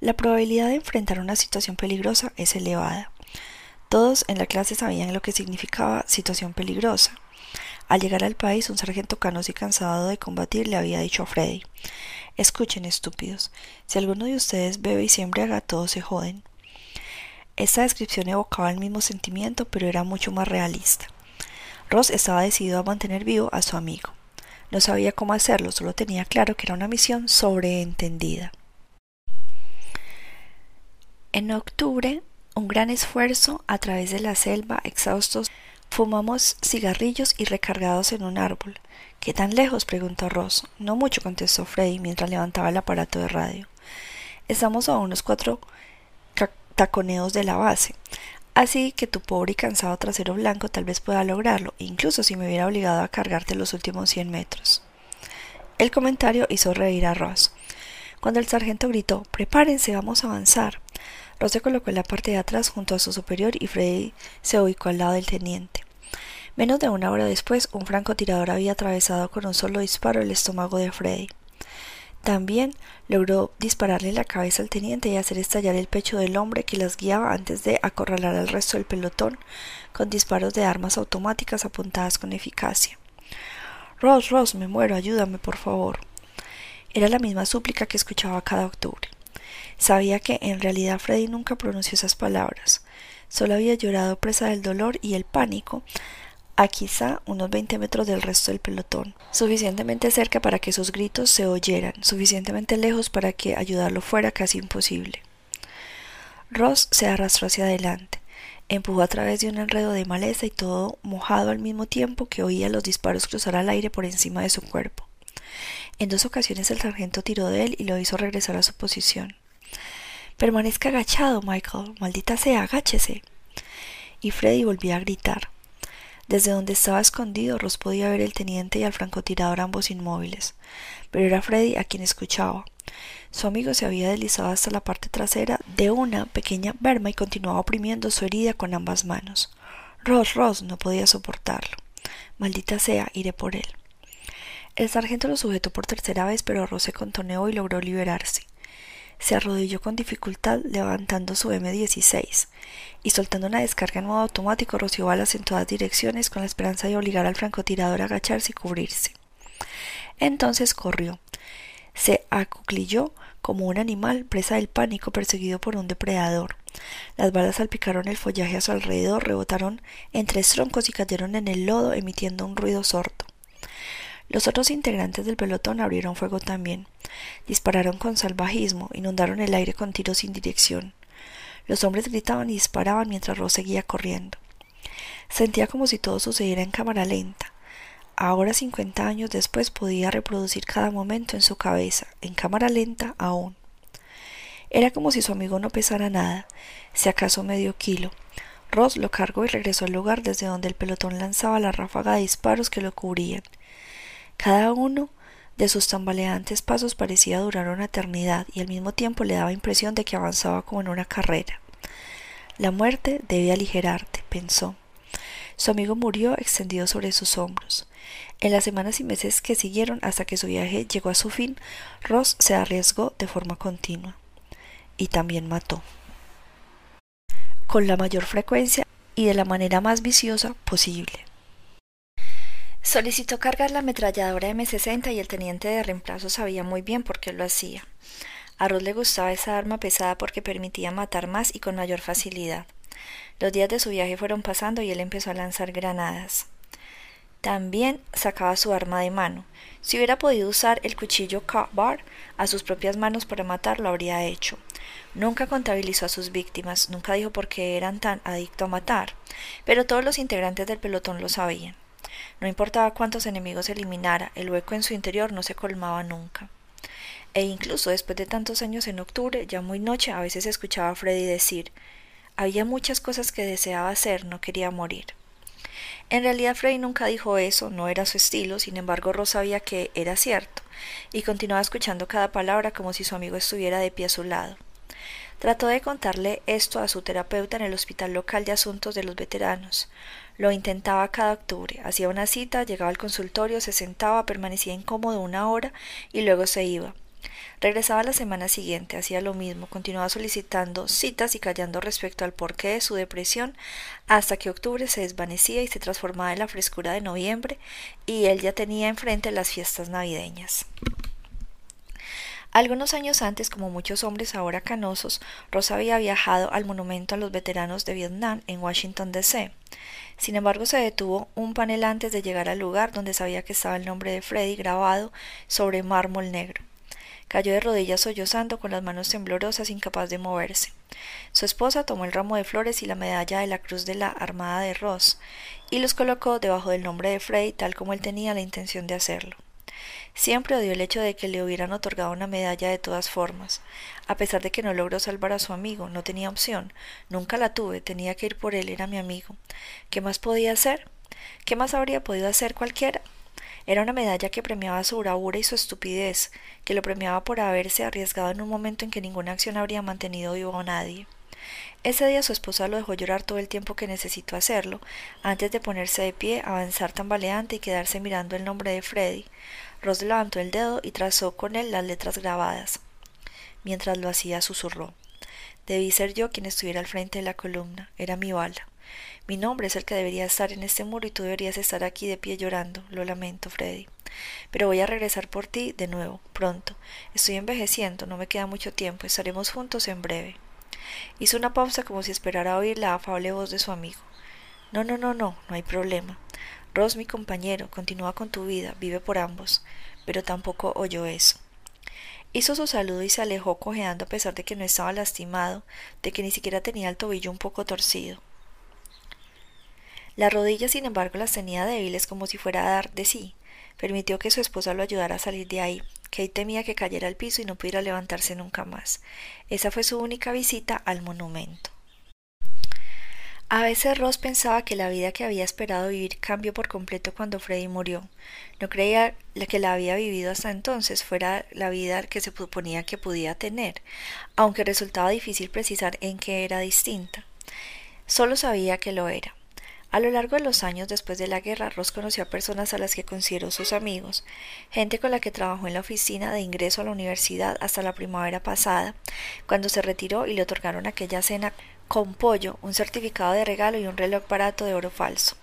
La probabilidad de enfrentar una situación peligrosa es elevada. Todos en la clase sabían lo que significaba situación peligrosa. Al llegar al país, un sargento canoso y cansado de combatir le había dicho a Freddy Escuchen, estúpidos, si alguno de ustedes bebe y se embriaga, todos se joden. Esta descripción evocaba el mismo sentimiento, pero era mucho más realista. Ross estaba decidido a mantener vivo a su amigo. No sabía cómo hacerlo, solo tenía claro que era una misión sobreentendida. En octubre, un gran esfuerzo a través de la selva, exhaustos, fumamos cigarrillos y recargados en un árbol. ¿Qué tan lejos? preguntó Ross. No mucho, contestó Freddy mientras levantaba el aparato de radio. Estamos a unos cuatro taconeos de la base. Así que tu pobre y cansado trasero blanco tal vez pueda lograrlo, incluso si me hubiera obligado a cargarte los últimos cien metros. El comentario hizo reír a Ross. Cuando el sargento gritó Prepárense, vamos a avanzar. Ross se colocó la parte de atrás junto a su superior y Freddy se ubicó al lado del teniente. Menos de una hora después, un francotirador había atravesado con un solo disparo el estómago de Freddy. También logró dispararle la cabeza al teniente y hacer estallar el pecho del hombre que las guiaba antes de acorralar al resto del pelotón con disparos de armas automáticas apuntadas con eficacia. Ross, Ross, me muero, ayúdame, por favor. Era la misma súplica que escuchaba cada octubre. Sabía que en realidad Freddy nunca pronunció esas palabras. Solo había llorado presa del dolor y el pánico a quizá unos veinte metros del resto del pelotón, suficientemente cerca para que sus gritos se oyeran, suficientemente lejos para que ayudarlo fuera casi imposible. Ross se arrastró hacia adelante, empujó a través de un enredo de maleza y todo mojado al mismo tiempo que oía los disparos cruzar al aire por encima de su cuerpo. En dos ocasiones el sargento tiró de él y lo hizo regresar a su posición. Permanezca agachado, Michael. Maldita sea, agáchese. Y Freddy volvía a gritar. Desde donde estaba escondido, Ross podía ver al teniente y al francotirador ambos inmóviles, pero era Freddy a quien escuchaba. Su amigo se había deslizado hasta la parte trasera de una pequeña berma y continuaba oprimiendo su herida con ambas manos. Ross, Ross, no podía soportarlo. Maldita sea, iré por él. El sargento lo sujetó por tercera vez, pero Ross se contoneó y logró liberarse. Se arrodilló con dificultad levantando su M16 y soltando una descarga en modo automático roció balas en todas direcciones con la esperanza de obligar al francotirador a agacharse y cubrirse. Entonces corrió. Se acuclilló como un animal presa del pánico perseguido por un depredador. Las balas salpicaron el follaje a su alrededor, rebotaron entre troncos y cayeron en el lodo emitiendo un ruido sordo. Los otros integrantes del pelotón abrieron fuego también. Dispararon con salvajismo, inundaron el aire con tiros sin dirección. Los hombres gritaban y disparaban mientras Ross seguía corriendo. Sentía como si todo sucediera en cámara lenta. Ahora, cincuenta años después, podía reproducir cada momento en su cabeza, en cámara lenta aún. Era como si su amigo no pesara nada, si acaso medio kilo. Ross lo cargó y regresó al lugar desde donde el pelotón lanzaba la ráfaga de disparos que lo cubrían. Cada uno de sus tambaleantes pasos parecía durar una eternidad y al mismo tiempo le daba impresión de que avanzaba como en una carrera. La muerte debe aligerarte, pensó. Su amigo murió extendido sobre sus hombros. En las semanas y meses que siguieron hasta que su viaje llegó a su fin, Ross se arriesgó de forma continua. Y también mató. Con la mayor frecuencia y de la manera más viciosa posible. Solicitó cargar la ametralladora M60 y el teniente de reemplazo sabía muy bien por qué lo hacía. A Ruth le gustaba esa arma pesada porque permitía matar más y con mayor facilidad. Los días de su viaje fueron pasando y él empezó a lanzar granadas. También sacaba su arma de mano. Si hubiera podido usar el cuchillo Bar a sus propias manos para matar, lo habría hecho. Nunca contabilizó a sus víctimas, nunca dijo por qué eran tan adictos a matar, pero todos los integrantes del pelotón lo sabían. No importaba cuántos enemigos eliminara, el hueco en su interior no se colmaba nunca. E incluso después de tantos años en octubre, ya muy noche, a veces escuchaba a Freddy decir había muchas cosas que deseaba hacer, no quería morir. En realidad Freddy nunca dijo eso, no era su estilo, sin embargo Ross sabía que era cierto, y continuaba escuchando cada palabra como si su amigo estuviera de pie a su lado. Trató de contarle esto a su terapeuta en el Hospital Local de Asuntos de los Veteranos. Lo intentaba cada octubre. Hacía una cita, llegaba al consultorio, se sentaba, permanecía incómodo una hora y luego se iba. Regresaba la semana siguiente, hacía lo mismo, continuaba solicitando citas y callando respecto al porqué de su depresión, hasta que octubre se desvanecía y se transformaba en la frescura de noviembre, y él ya tenía enfrente las fiestas navideñas. Algunos años antes, como muchos hombres ahora canosos, Rosa había viajado al monumento a los veteranos de Vietnam en Washington, D.C. Sin embargo, se detuvo un panel antes de llegar al lugar donde sabía que estaba el nombre de Freddy grabado sobre mármol negro. Cayó de rodillas sollozando con las manos temblorosas, incapaz de moverse. Su esposa tomó el ramo de flores y la medalla de la Cruz de la Armada de Ross y los colocó debajo del nombre de Freddy tal como él tenía la intención de hacerlo. Siempre odió el hecho de que le hubieran otorgado una medalla de todas formas. A pesar de que no logró salvar a su amigo, no tenía opción. Nunca la tuve, tenía que ir por él, era mi amigo. ¿Qué más podía hacer? ¿Qué más habría podido hacer cualquiera? Era una medalla que premiaba su bravura y su estupidez, que lo premiaba por haberse arriesgado en un momento en que ninguna acción habría mantenido vivo a nadie. Ese día su esposa lo dejó llorar todo el tiempo que necesitó hacerlo, antes de ponerse de pie, avanzar tambaleante y quedarse mirando el nombre de Freddy. Ross levantó el dedo y trazó con él las letras grabadas. Mientras lo hacía, susurró. Debí ser yo quien estuviera al frente de la columna. Era mi bala. Mi nombre es el que debería estar en este muro y tú deberías estar aquí de pie llorando. Lo lamento, Freddy. Pero voy a regresar por ti de nuevo, pronto. Estoy envejeciendo, no me queda mucho tiempo. Estaremos juntos en breve. Hizo una pausa como si esperara oír la afable voz de su amigo. No, no, no, no, no hay problema. Ross, mi compañero, continúa con tu vida, vive por ambos. Pero tampoco oyó eso. Hizo su saludo y se alejó cojeando a pesar de que no estaba lastimado, de que ni siquiera tenía el tobillo un poco torcido. Las rodillas, sin embargo, las tenía débiles como si fuera a dar de sí. Permitió que su esposa lo ayudara a salir de ahí. Kate temía que cayera al piso y no pudiera levantarse nunca más. Esa fue su única visita al monumento. A veces Ross pensaba que la vida que había esperado vivir cambió por completo cuando Freddy murió. No creía que la había vivido hasta entonces fuera la vida que se suponía que podía tener, aunque resultaba difícil precisar en qué era distinta. Solo sabía que lo era. A lo largo de los años después de la guerra, Ross conoció a personas a las que consideró sus amigos, gente con la que trabajó en la oficina de ingreso a la universidad hasta la primavera pasada, cuando se retiró y le otorgaron aquella cena con pollo, un certificado de regalo y un reloj barato de oro falso.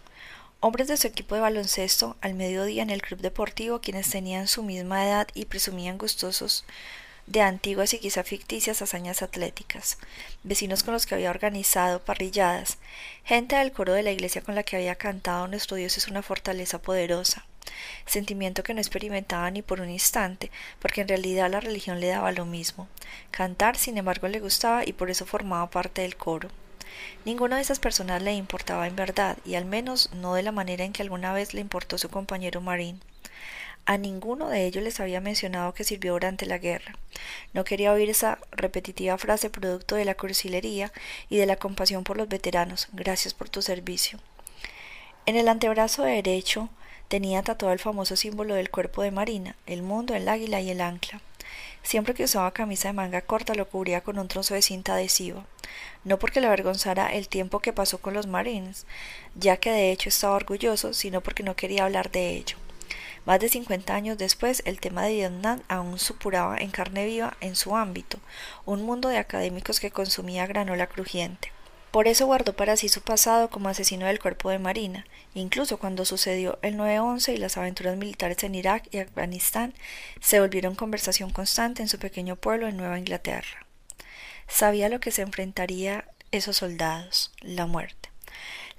Hombres de su equipo de baloncesto al mediodía en el club deportivo, quienes tenían su misma edad y presumían gustosos de antiguas y quizá ficticias hazañas atléticas, vecinos con los que había organizado parrilladas, gente del coro de la iglesia con la que había cantado Nuestro Dios es una fortaleza poderosa, sentimiento que no experimentaba ni por un instante, porque en realidad la religión le daba lo mismo. Cantar, sin embargo, le gustaba y por eso formaba parte del coro. Ninguna de esas personas le importaba en verdad, y al menos no de la manera en que alguna vez le importó su compañero Marín. A ninguno de ellos les había mencionado que sirvió durante la guerra. No quería oír esa repetitiva frase producto de la cursilería y de la compasión por los veteranos. Gracias por tu servicio. En el antebrazo derecho tenía tatuado el famoso símbolo del cuerpo de Marina, el mundo, el águila y el ancla. Siempre que usaba camisa de manga corta lo cubría con un trozo de cinta adhesiva, no porque le avergonzara el tiempo que pasó con los marines, ya que de hecho estaba orgulloso, sino porque no quería hablar de ello. Más de cincuenta años después, el tema de Vietnam aún supuraba en carne viva en su ámbito, un mundo de académicos que consumía granola crujiente. Por eso guardó para sí su pasado como asesino del cuerpo de Marina. Incluso cuando sucedió el 9-11 y las aventuras militares en Irak y Afganistán se volvieron conversación constante en su pequeño pueblo en Nueva Inglaterra. Sabía lo que se enfrentaría esos soldados, la muerte.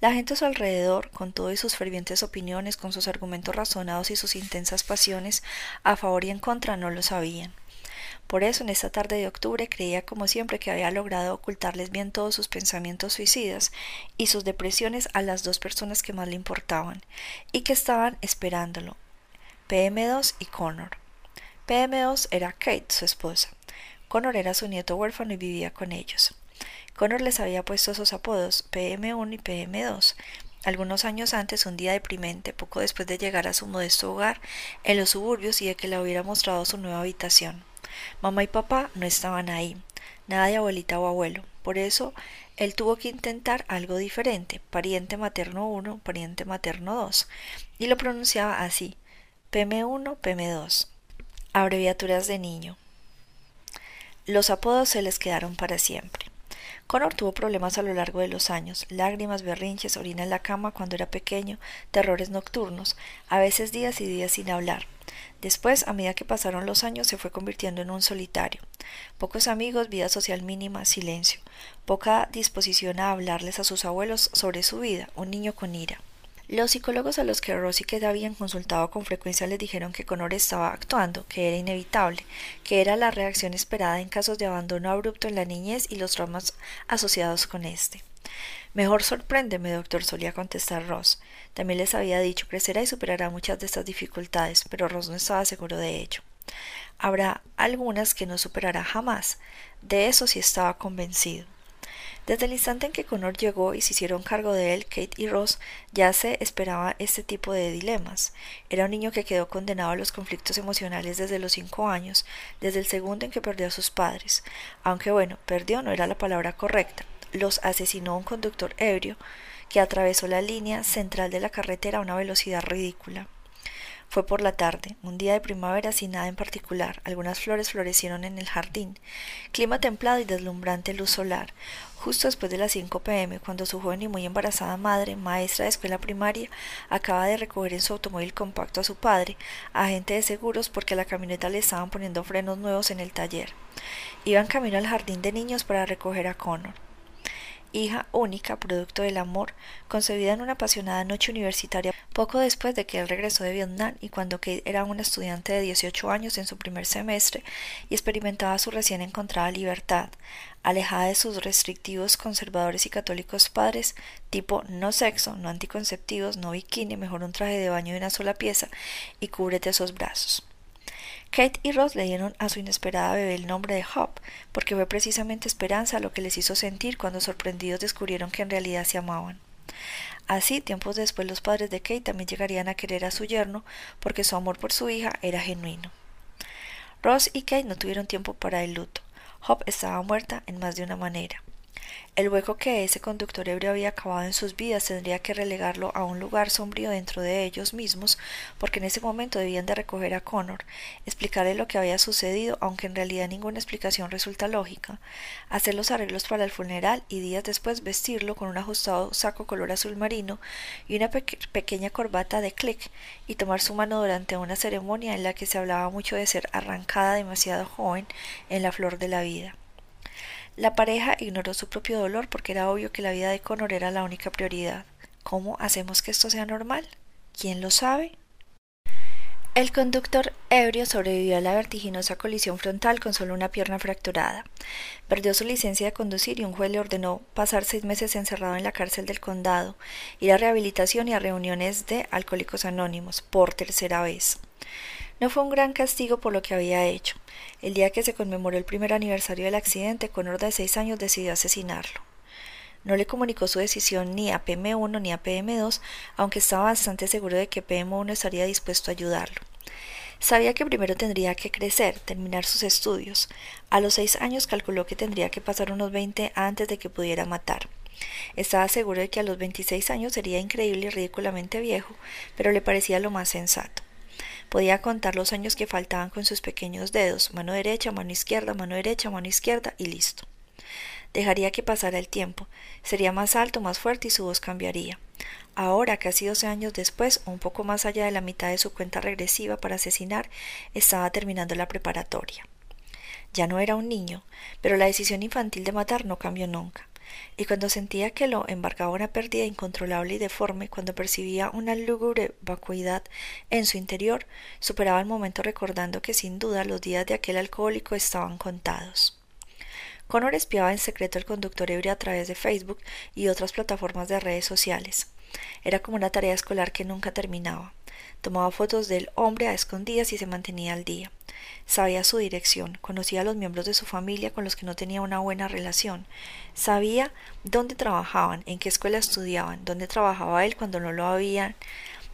La gente a su alrededor, con todas sus fervientes opiniones, con sus argumentos razonados y sus intensas pasiones a favor y en contra, no lo sabían. Por eso en esta tarde de octubre creía como siempre que había logrado ocultarles bien todos sus pensamientos suicidas y sus depresiones a las dos personas que más le importaban y que estaban esperándolo, PM2 y Connor. PM2 era Kate, su esposa. Connor era su nieto huérfano y vivía con ellos. Connor les había puesto esos apodos PM1 y PM2, algunos años antes, un día deprimente, poco después de llegar a su modesto hogar en los suburbios y de que le hubiera mostrado su nueva habitación. Mamá y papá no estaban ahí, nada de abuelita o abuelo. Por eso él tuvo que intentar algo diferente, pariente materno 1, pariente materno 2, y lo pronunciaba así, PM1, PM2, abreviaturas de niño. Los apodos se les quedaron para siempre. Connor tuvo problemas a lo largo de los años, lágrimas, berrinches, orina en la cama cuando era pequeño, terrores nocturnos, a veces días y días sin hablar. Después, a medida que pasaron los años, se fue convirtiendo en un solitario. Pocos amigos, vida social mínima, silencio. Poca disposición a hablarles a sus abuelos sobre su vida, un niño con ira. Los psicólogos a los que Ross y que habían consultado con frecuencia les dijeron que Connor estaba actuando, que era inevitable, que era la reacción esperada en casos de abandono abrupto en la niñez y los traumas asociados con este. Mejor sorpréndeme, doctor, solía contestar Ross. También les había dicho crecerá y superará muchas de estas dificultades, pero Ross no estaba seguro de ello. Habrá algunas que no superará jamás. De eso sí estaba convencido. Desde el instante en que Connor llegó y se hicieron cargo de él, Kate y Ross ya se esperaba este tipo de dilemas. Era un niño que quedó condenado a los conflictos emocionales desde los cinco años, desde el segundo en que perdió a sus padres. Aunque bueno, perdió no era la palabra correcta. Los asesinó un conductor ebrio que atravesó la línea central de la carretera a una velocidad ridícula. Fue por la tarde, un día de primavera sin nada en particular. Algunas flores florecieron en el jardín. Clima templado y deslumbrante luz solar. Justo después de las 5 pm, cuando su joven y muy embarazada madre, maestra de escuela primaria, acaba de recoger en su automóvil compacto a su padre, agente de seguros, porque a la camioneta le estaban poniendo frenos nuevos en el taller. Iban camino al jardín de niños para recoger a Connor hija única, producto del amor, concebida en una apasionada noche universitaria poco después de que él regresó de Vietnam y cuando Kate era una estudiante de 18 años en su primer semestre y experimentaba su recién encontrada libertad, alejada de sus restrictivos conservadores y católicos padres, tipo no sexo, no anticonceptivos, no bikini, mejor un traje de baño de una sola pieza y cúbrete esos brazos. Kate y Ross le dieron a su inesperada bebé el nombre de Hop, porque fue precisamente esperanza lo que les hizo sentir cuando sorprendidos descubrieron que en realidad se amaban. Así, tiempos después, los padres de Kate también llegarían a querer a su yerno, porque su amor por su hija era genuino. Ross y Kate no tuvieron tiempo para el luto. Hop estaba muerta en más de una manera. El hueco que ese conductor ebrio había acabado en sus vidas tendría que relegarlo a un lugar sombrío dentro de ellos mismos, porque en ese momento debían de recoger a Connor, explicarle lo que había sucedido, aunque en realidad ninguna explicación resulta lógica, hacer los arreglos para el funeral y días después vestirlo con un ajustado saco color azul marino y una pequeña corbata de click, y tomar su mano durante una ceremonia en la que se hablaba mucho de ser arrancada demasiado joven en la flor de la vida. La pareja ignoró su propio dolor porque era obvio que la vida de Connor era la única prioridad. ¿Cómo hacemos que esto sea normal? ¿Quién lo sabe? El conductor ebrio sobrevivió a la vertiginosa colisión frontal con solo una pierna fracturada. Perdió su licencia de conducir y un juez le ordenó pasar seis meses encerrado en la cárcel del condado, ir a rehabilitación y a reuniones de alcohólicos anónimos por tercera vez. No fue un gran castigo por lo que había hecho. El día que se conmemoró el primer aniversario del accidente, Connor de seis años decidió asesinarlo. No le comunicó su decisión ni a PM1 ni a PM2, aunque estaba bastante seguro de que PM1 estaría dispuesto a ayudarlo. Sabía que primero tendría que crecer, terminar sus estudios. A los seis años calculó que tendría que pasar unos veinte antes de que pudiera matar. Estaba seguro de que a los veintiséis años sería increíble y ridículamente viejo, pero le parecía lo más sensato. Podía contar los años que faltaban con sus pequeños dedos, mano derecha, mano izquierda, mano derecha, mano izquierda y listo. Dejaría que pasara el tiempo, sería más alto, más fuerte y su voz cambiaría. Ahora, casi doce años después, un poco más allá de la mitad de su cuenta regresiva para asesinar, estaba terminando la preparatoria. Ya no era un niño, pero la decisión infantil de matar no cambió nunca y cuando sentía que lo embargaba una pérdida incontrolable y deforme, cuando percibía una lúgubre vacuidad en su interior, superaba el momento recordando que sin duda los días de aquel alcohólico estaban contados. Connor espiaba en secreto el conductor ebrio a través de Facebook y otras plataformas de redes sociales. Era como una tarea escolar que nunca terminaba. Tomaba fotos del hombre a escondidas y se mantenía al día. Sabía su dirección, conocía a los miembros de su familia con los que no tenía una buena relación, sabía dónde trabajaban, en qué escuela estudiaban, dónde trabajaba él cuando no lo habían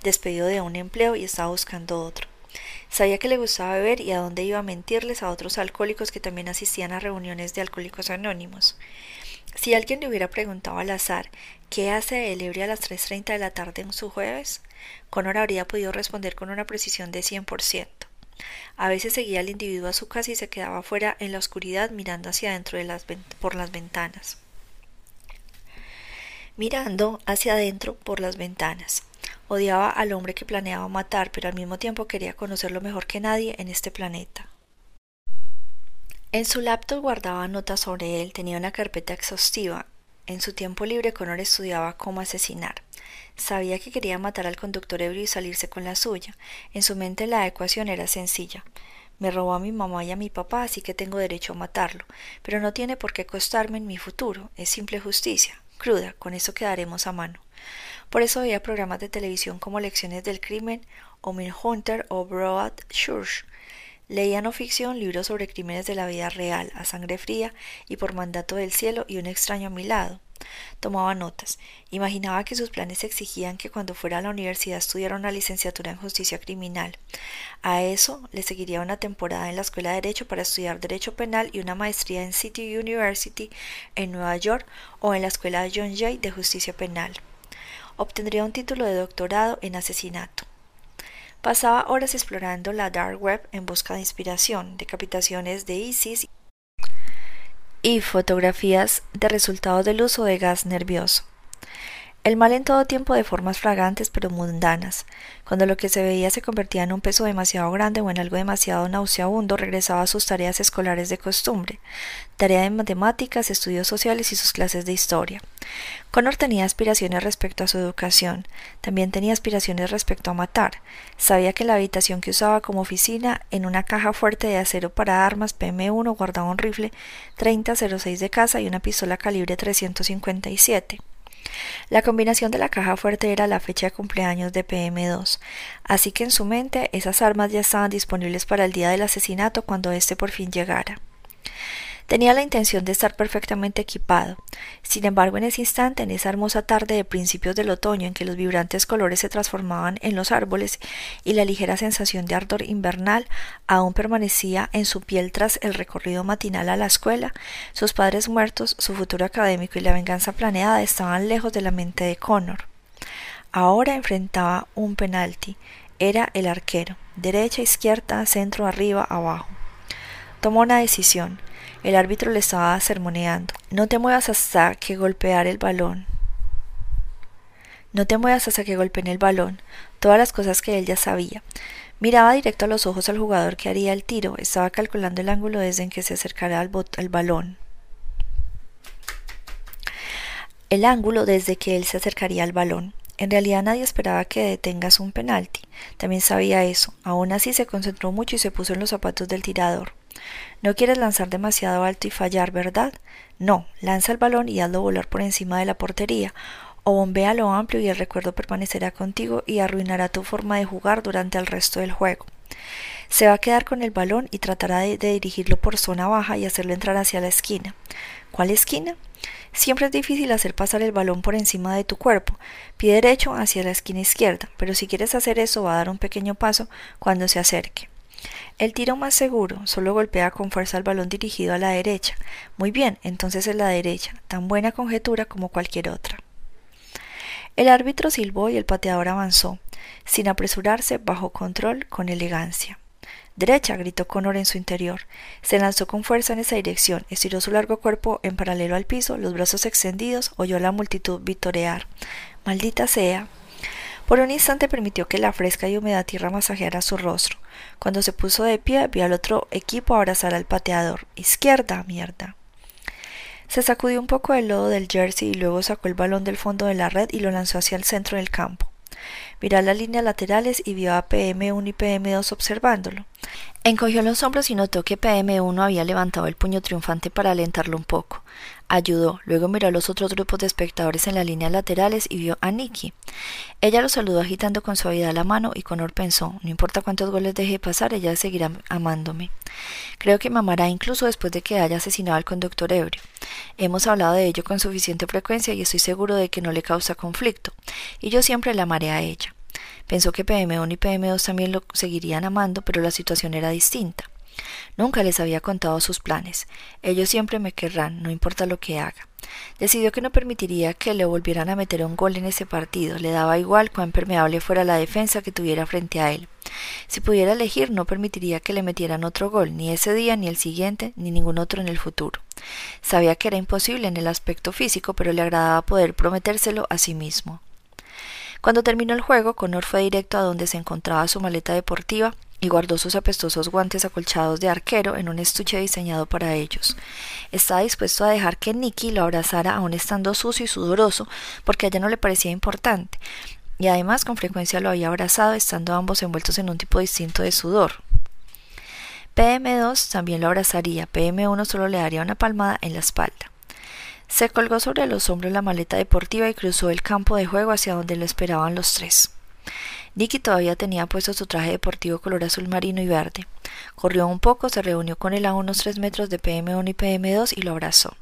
despedido de un empleo y estaba buscando otro. Sabía que le gustaba beber y a dónde iba a mentirles a otros alcohólicos que también asistían a reuniones de alcohólicos anónimos. Si alguien le hubiera preguntado al azar qué hace el ebrio a las 3.30 de la tarde en su jueves, Connor habría podido responder con una precisión de 100%. A veces seguía al individuo a su casa y se quedaba fuera en la oscuridad mirando hacia adentro por las ventanas. Mirando hacia adentro por las ventanas. Odiaba al hombre que planeaba matar, pero al mismo tiempo quería conocerlo mejor que nadie en este planeta. En su laptop guardaba notas sobre él, tenía una carpeta exhaustiva. En su tiempo libre Connor estudiaba cómo asesinar. Sabía que quería matar al conductor ebrio y salirse con la suya. En su mente la ecuación era sencilla. Me robó a mi mamá y a mi papá, así que tengo derecho a matarlo. Pero no tiene por qué costarme en mi futuro. Es simple justicia. Cruda, con eso quedaremos a mano. Por eso veía programas de televisión como Lecciones del Crimen, o Hunter o Broad Church. Leía no ficción, libros sobre crímenes de la vida real, a sangre fría y por mandato del cielo y un extraño a mi lado. Tomaba notas. Imaginaba que sus planes exigían que cuando fuera a la universidad estudiara una licenciatura en justicia criminal. A eso le seguiría una temporada en la Escuela de Derecho para estudiar Derecho Penal y una maestría en City University en Nueva York o en la Escuela John Jay de Justicia Penal. Obtendría un título de doctorado en asesinato. Pasaba horas explorando la dark web en busca de inspiración, decapitaciones de ISIS y fotografías de resultados del uso de gas nervioso. El mal en todo tiempo de formas fragantes pero mundanas. Cuando lo que se veía se convertía en un peso demasiado grande o en algo demasiado nauseabundo, regresaba a sus tareas escolares de costumbre, tarea de matemáticas, estudios sociales y sus clases de historia. Connor tenía aspiraciones respecto a su educación, también tenía aspiraciones respecto a matar. Sabía que la habitación que usaba como oficina, en una caja fuerte de acero para armas PM1 guardaba un rifle 3006 de casa y una pistola calibre 357. La combinación de la caja fuerte era la fecha de cumpleaños de PM2, así que en su mente esas armas ya estaban disponibles para el día del asesinato cuando éste por fin llegara. Tenía la intención de estar perfectamente equipado. Sin embargo, en ese instante, en esa hermosa tarde de principios del otoño en que los vibrantes colores se transformaban en los árboles y la ligera sensación de ardor invernal aún permanecía en su piel tras el recorrido matinal a la escuela, sus padres muertos, su futuro académico y la venganza planeada estaban lejos de la mente de Connor. Ahora enfrentaba un penalti. Era el arquero. Derecha, izquierda, centro, arriba, abajo. Tomó una decisión. El árbitro le estaba sermoneando. No te muevas hasta que golpear el balón. No te muevas hasta que golpeen el balón. Todas las cosas que él ya sabía. Miraba directo a los ojos al jugador que haría el tiro. Estaba calculando el ángulo desde en que se acercara al, al balón. El ángulo desde que él se acercaría al balón. En realidad nadie esperaba que detengas un penalti. También sabía eso. Aún así se concentró mucho y se puso en los zapatos del tirador. No quieres lanzar demasiado alto y fallar, ¿verdad? No, lanza el balón y hazlo volar por encima de la portería, o bombea lo amplio y el recuerdo permanecerá contigo y arruinará tu forma de jugar durante el resto del juego. Se va a quedar con el balón y tratará de, dirigirlo por zona baja y hacerlo entrar hacia la esquina. ¿Cuál esquina? Siempre es difícil hacer pasar el balón por encima de tu cuerpo. Pie derecho hacia la esquina izquierda, pero si quieres hacer eso va a dar un pequeño paso cuando se acerque. El tiro más seguro solo golpea con fuerza el balón dirigido a la derecha. Muy bien, entonces es la derecha, tan buena conjetura como cualquier otra. El árbitro silbó y el pateador avanzó, sin apresurarse, bajo control, con elegancia. Derecha, gritó Connor en su interior. Se lanzó con fuerza en esa dirección, estiró su largo cuerpo en paralelo al piso, los brazos extendidos, oyó a la multitud vitorear. Maldita sea. Por un instante permitió que la fresca y húmeda tierra masajeara su rostro. Cuando se puso de pie, vio al otro equipo abrazar al pateador. Izquierda, mierda. Se sacudió un poco el lodo del jersey y luego sacó el balón del fondo de la red y lo lanzó hacia el centro del campo. Miró las líneas laterales y vio a PM1 y PM2 observándolo. Encogió los hombros y notó que PM1 había levantado el puño triunfante para alentarlo un poco. Ayudó, luego miró a los otros grupos de espectadores en las líneas laterales y vio a Nikki. Ella lo saludó agitando con suavidad la mano y Connor pensó, no importa cuántos goles deje pasar, ella seguirá amándome. Creo que me amará incluso después de que haya asesinado al conductor ebrio. Hemos hablado de ello con suficiente frecuencia y estoy seguro de que no le causa conflicto, y yo siempre la amaré a ella. Pensó que PM1 y PM2 también lo seguirían amando, pero la situación era distinta. Nunca les había contado sus planes. Ellos siempre me querrán, no importa lo que haga. Decidió que no permitiría que le volvieran a meter un gol en ese partido. Le daba igual cuán permeable fuera la defensa que tuviera frente a él. Si pudiera elegir, no permitiría que le metieran otro gol, ni ese día, ni el siguiente, ni ningún otro en el futuro. Sabía que era imposible en el aspecto físico, pero le agradaba poder prometérselo a sí mismo. Cuando terminó el juego, Connor fue directo a donde se encontraba su maleta deportiva y guardó sus apestosos guantes acolchados de arquero en un estuche diseñado para ellos. Estaba dispuesto a dejar que Nicky lo abrazara aun estando sucio y sudoroso, porque a ella no le parecía importante, y además con frecuencia lo había abrazado estando ambos envueltos en un tipo distinto de sudor. PM2 también lo abrazaría, PM1 solo le daría una palmada en la espalda. Se colgó sobre los hombros la maleta deportiva y cruzó el campo de juego hacia donde lo esperaban los tres. Nicky todavía tenía puesto su traje deportivo color azul marino y verde. Corrió un poco, se reunió con él a unos tres metros de PM1 y PM2 y lo abrazó.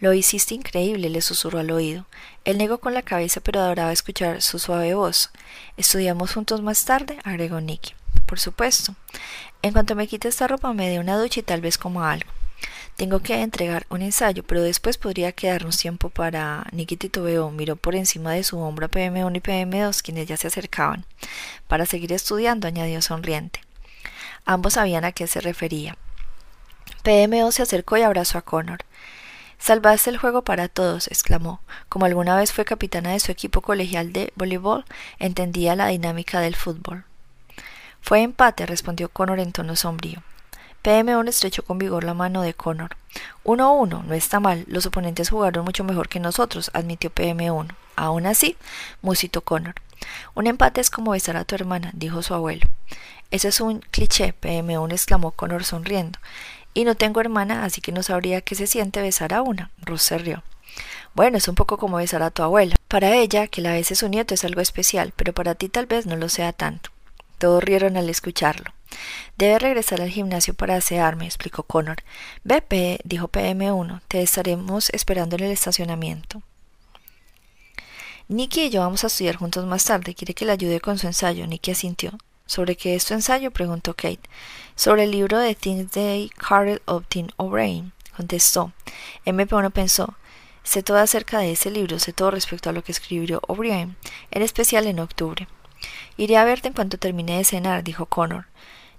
Lo hiciste increíble, le susurró al oído. Él negó con la cabeza, pero adoraba escuchar su suave voz. ¿Estudiamos juntos más tarde? agregó Nicky. Por supuesto. En cuanto me quite esta ropa me dé una ducha y tal vez como algo. Tengo que entregar un ensayo, pero después podría quedarnos tiempo para Nicky Titubeo. Miró por encima de su hombro a PM1 y PM2, quienes ya se acercaban. Para seguir estudiando, añadió sonriente. Ambos sabían a qué se refería. PM2 se acercó y abrazó a Connor. Salvaste el juego para todos, exclamó. Como alguna vez fue capitana de su equipo colegial de voleibol, entendía la dinámica del fútbol. Fue empate, respondió Connor en tono sombrío. PM1 estrechó con vigor la mano de Connor. Uno uno, no está mal. Los oponentes jugaron mucho mejor que nosotros, admitió PM1. Aún así, musitó Connor. Un empate es como besar a tu hermana, dijo su abuelo. Ese es un cliché, PM1 exclamó Connor sonriendo. Y no tengo hermana, así que no sabría qué se siente besar a una. Ruth se rió. Bueno, es un poco como besar a tu abuela. Para ella, que la bese su nieto es algo especial, pero para ti tal vez no lo sea tanto. Todos rieron al escucharlo. Debe regresar al gimnasio para asearme, explicó Connor. Ve, dijo PM1, te estaremos esperando en el estacionamiento. Nicky y yo vamos a estudiar juntos más tarde. Quiere que le ayude con su ensayo. Nicky asintió. ¿Sobre qué es tu ensayo? preguntó Kate. Sobre el libro de Things Day Carl Tim O'Brien, contestó. MP1 pensó. Sé todo acerca de ese libro, sé todo respecto a lo que escribió O'Brien, en especial en octubre. Iré a verte en cuanto termine de cenar, dijo Connor.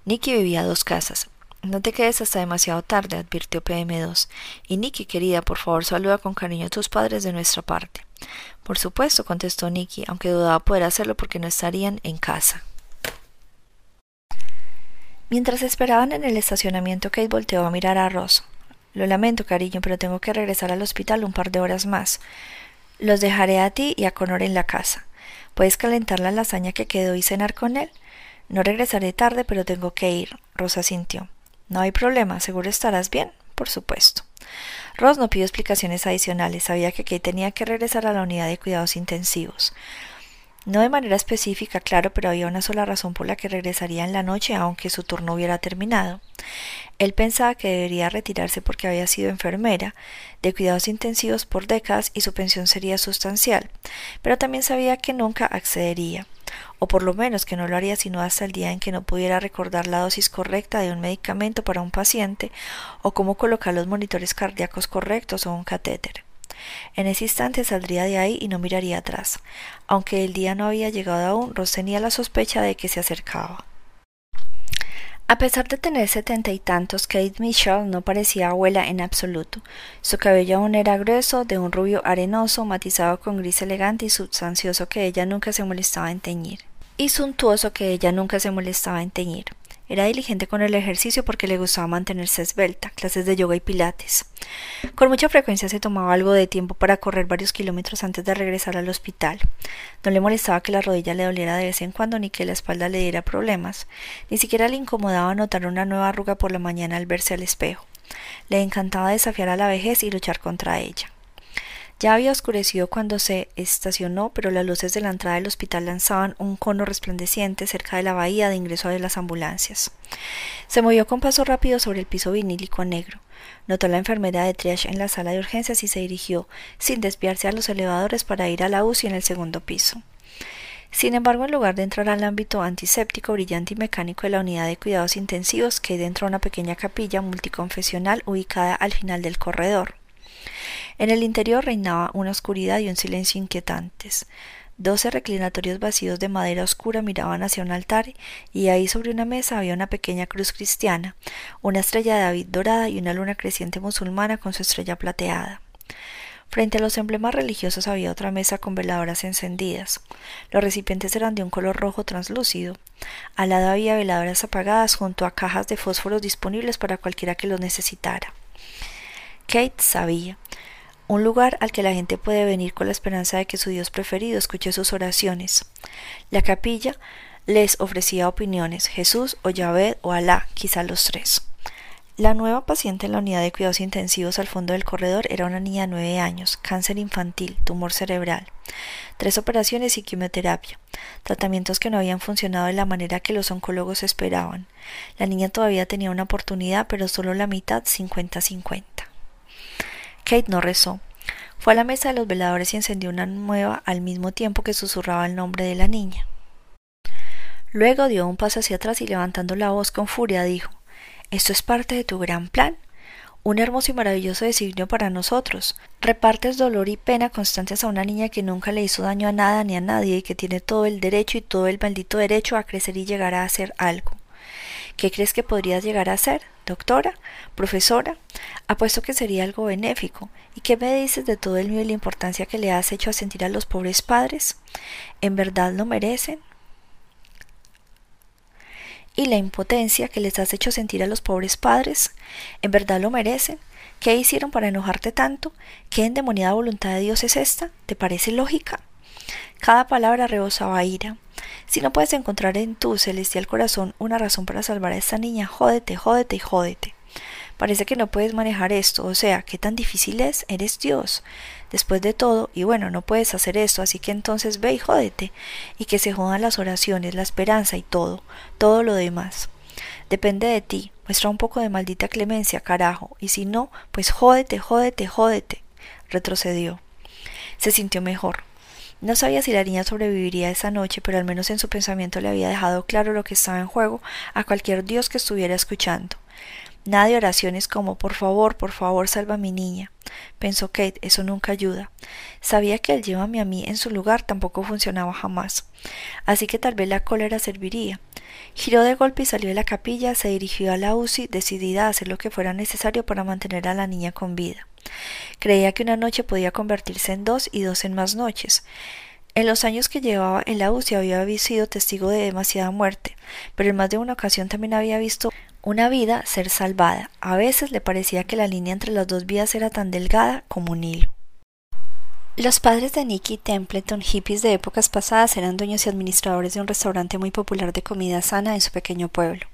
Nicky vivía a dos casas. No te quedes hasta demasiado tarde, advirtió PM2. Y Nicky, querida, por favor saluda con cariño a tus padres de nuestra parte. Por supuesto, contestó Nicky, aunque dudaba poder hacerlo porque no estarían en casa. Mientras esperaban en el estacionamiento, Kate volteó a mirar a Ross. Lo lamento, cariño, pero tengo que regresar al hospital un par de horas más. Los dejaré a ti y a Connor en la casa. ¿Puedes calentar la lasaña que quedó y cenar con él? No regresaré tarde, pero tengo que ir. Rosa sintió. No hay problema, seguro estarás bien. Por supuesto. Ross no pidió explicaciones adicionales, sabía que Kate tenía que regresar a la unidad de cuidados intensivos. No de manera específica, claro, pero había una sola razón por la que regresaría en la noche, aunque su turno hubiera terminado. Él pensaba que debería retirarse porque había sido enfermera de cuidados intensivos por décadas y su pensión sería sustancial, pero también sabía que nunca accedería, o por lo menos que no lo haría sino hasta el día en que no pudiera recordar la dosis correcta de un medicamento para un paciente o cómo colocar los monitores cardíacos correctos o un catéter. En ese instante saldría de ahí y no miraría atrás. Aunque el día no había llegado aún, Ross tenía la sospecha de que se acercaba. A pesar de tener setenta y tantos, Kate Mitchell no parecía abuela en absoluto. Su cabello aún era grueso, de un rubio arenoso, matizado con gris elegante y substancioso que ella nunca se molestaba en teñir. Y suntuoso que ella nunca se molestaba en teñir. Era diligente con el ejercicio porque le gustaba mantenerse esbelta, clases de yoga y pilates. Con mucha frecuencia se tomaba algo de tiempo para correr varios kilómetros antes de regresar al hospital. No le molestaba que la rodilla le doliera de vez en cuando ni que la espalda le diera problemas. Ni siquiera le incomodaba notar una nueva arruga por la mañana al verse al espejo. Le encantaba desafiar a la vejez y luchar contra ella. Ya había oscurecido cuando se estacionó, pero las luces de la entrada del hospital lanzaban un cono resplandeciente cerca de la bahía de ingreso de las ambulancias. Se movió con paso rápido sobre el piso vinílico negro. Notó la enfermera de triage en la sala de urgencias y se dirigió, sin desviarse a los elevadores, para ir a la UCI en el segundo piso. Sin embargo, en lugar de entrar al ámbito antiséptico, brillante y mecánico de la unidad de cuidados intensivos, que dentro de una pequeña capilla multiconfesional ubicada al final del corredor. En el interior reinaba una oscuridad y un silencio inquietantes. Doce reclinatorios vacíos de madera oscura miraban hacia un altar y ahí sobre una mesa había una pequeña cruz cristiana, una estrella de David dorada y una luna creciente musulmana con su estrella plateada. Frente a los emblemas religiosos había otra mesa con veladoras encendidas. Los recipientes eran de un color rojo translúcido. Al lado había veladoras apagadas junto a cajas de fósforos disponibles para cualquiera que los necesitara. Kate sabía un lugar al que la gente puede venir con la esperanza de que su Dios preferido escuche sus oraciones. La capilla les ofrecía opiniones, Jesús o Yahvé o Alá, quizá los tres. La nueva paciente en la unidad de cuidados intensivos al fondo del corredor era una niña de nueve años, cáncer infantil, tumor cerebral, tres operaciones y quimioterapia, tratamientos que no habían funcionado de la manera que los oncólogos esperaban. La niña todavía tenía una oportunidad, pero solo la mitad, cincuenta-cincuenta. Kate no rezó. Fue a la mesa de los veladores y encendió una nueva al mismo tiempo que susurraba el nombre de la niña. Luego dio un paso hacia atrás y levantando la voz con furia dijo Esto es parte de tu gran plan, un hermoso y maravilloso designio para nosotros. Repartes dolor y pena constantes a una niña que nunca le hizo daño a nada ni a nadie y que tiene todo el derecho y todo el maldito derecho a crecer y llegar a hacer algo. ¿Qué crees que podrías llegar a ser? ¿Doctora? ¿Profesora? Apuesto que sería algo benéfico. ¿Y qué me dices de todo el mío y la importancia que le has hecho a sentir a los pobres padres? ¿En verdad lo merecen? ¿Y la impotencia que les has hecho sentir a los pobres padres? ¿En verdad lo merecen? ¿Qué hicieron para enojarte tanto? ¿Qué endemoniada voluntad de Dios es esta? ¿Te parece lógica? Cada palabra rebosaba ira. Si no puedes encontrar en tu celestial corazón una razón para salvar a esta niña, jódete, jódete y jódete. Parece que no puedes manejar esto, o sea, ¿qué tan difícil es? Eres Dios. Después de todo, y bueno, no puedes hacer esto, así que entonces ve y jódete, y que se jodan las oraciones, la esperanza y todo, todo lo demás. Depende de ti. Muestra un poco de maldita clemencia, carajo. Y si no, pues jódete, jódete, jódete. Retrocedió. Se sintió mejor. No sabía si la niña sobreviviría esa noche, pero al menos en su pensamiento le había dejado claro lo que estaba en juego a cualquier dios que estuviera escuchando. Nada de oraciones como por favor, por favor, salva a mi niña. Pensó Kate, eso nunca ayuda. Sabía que el llévame a mí en su lugar tampoco funcionaba jamás. Así que tal vez la cólera serviría. Giró de golpe y salió de la capilla, se dirigió a la UCI, decidida a hacer lo que fuera necesario para mantener a la niña con vida. Creía que una noche podía convertirse en dos y dos en más noches. En los años que llevaba en la UCI había sido testigo de demasiada muerte, pero en más de una ocasión también había visto una vida ser salvada. A veces le parecía que la línea entre las dos vidas era tan delgada como un hilo. Los padres de Nicky Templeton, hippies de épocas pasadas, eran dueños y administradores de un restaurante muy popular de comida sana en su pequeño pueblo.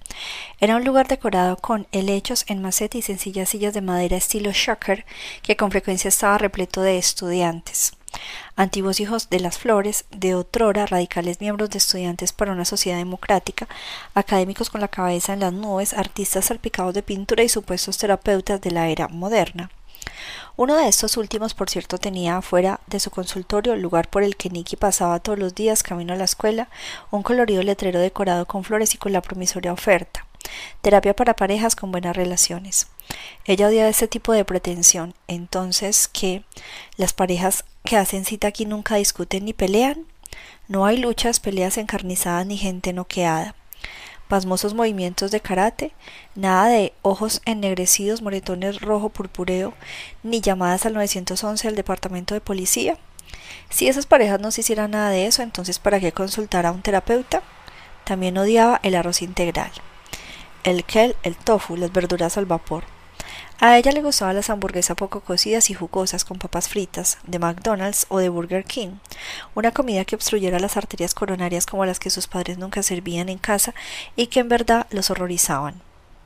Era un lugar decorado con helechos en maceta y sencillas sillas de madera estilo shocker, que con frecuencia estaba repleto de estudiantes antiguos hijos de las flores, de otrora radicales miembros de estudiantes para una sociedad democrática, académicos con la cabeza en las nubes, artistas salpicados de pintura y supuestos terapeutas de la era moderna. Uno de estos últimos, por cierto, tenía afuera de su consultorio, el lugar por el que Nicky pasaba todos los días camino a la escuela, un colorido letrero decorado con flores y con la promisoria oferta. Terapia para parejas con buenas relaciones. Ella odiaba ese tipo de pretensión. Entonces, ¿qué? ¿Las parejas que hacen cita aquí nunca discuten ni pelean? No hay luchas, peleas encarnizadas ni gente noqueada. Pasmosos movimientos de karate, nada de ojos ennegrecidos, moretones rojo purpureo, ni llamadas al 911 del departamento de policía. Si esas parejas no se hicieran nada de eso, entonces ¿para qué consultar a un terapeuta? También odiaba el arroz integral el kel, el tofu, las verduras al vapor. A ella le gustaban las hamburguesas poco cocidas y jugosas con papas fritas, de McDonald's o de Burger King, una comida que obstruyera las arterias coronarias como las que sus padres nunca servían en casa y que en verdad los horrorizaban.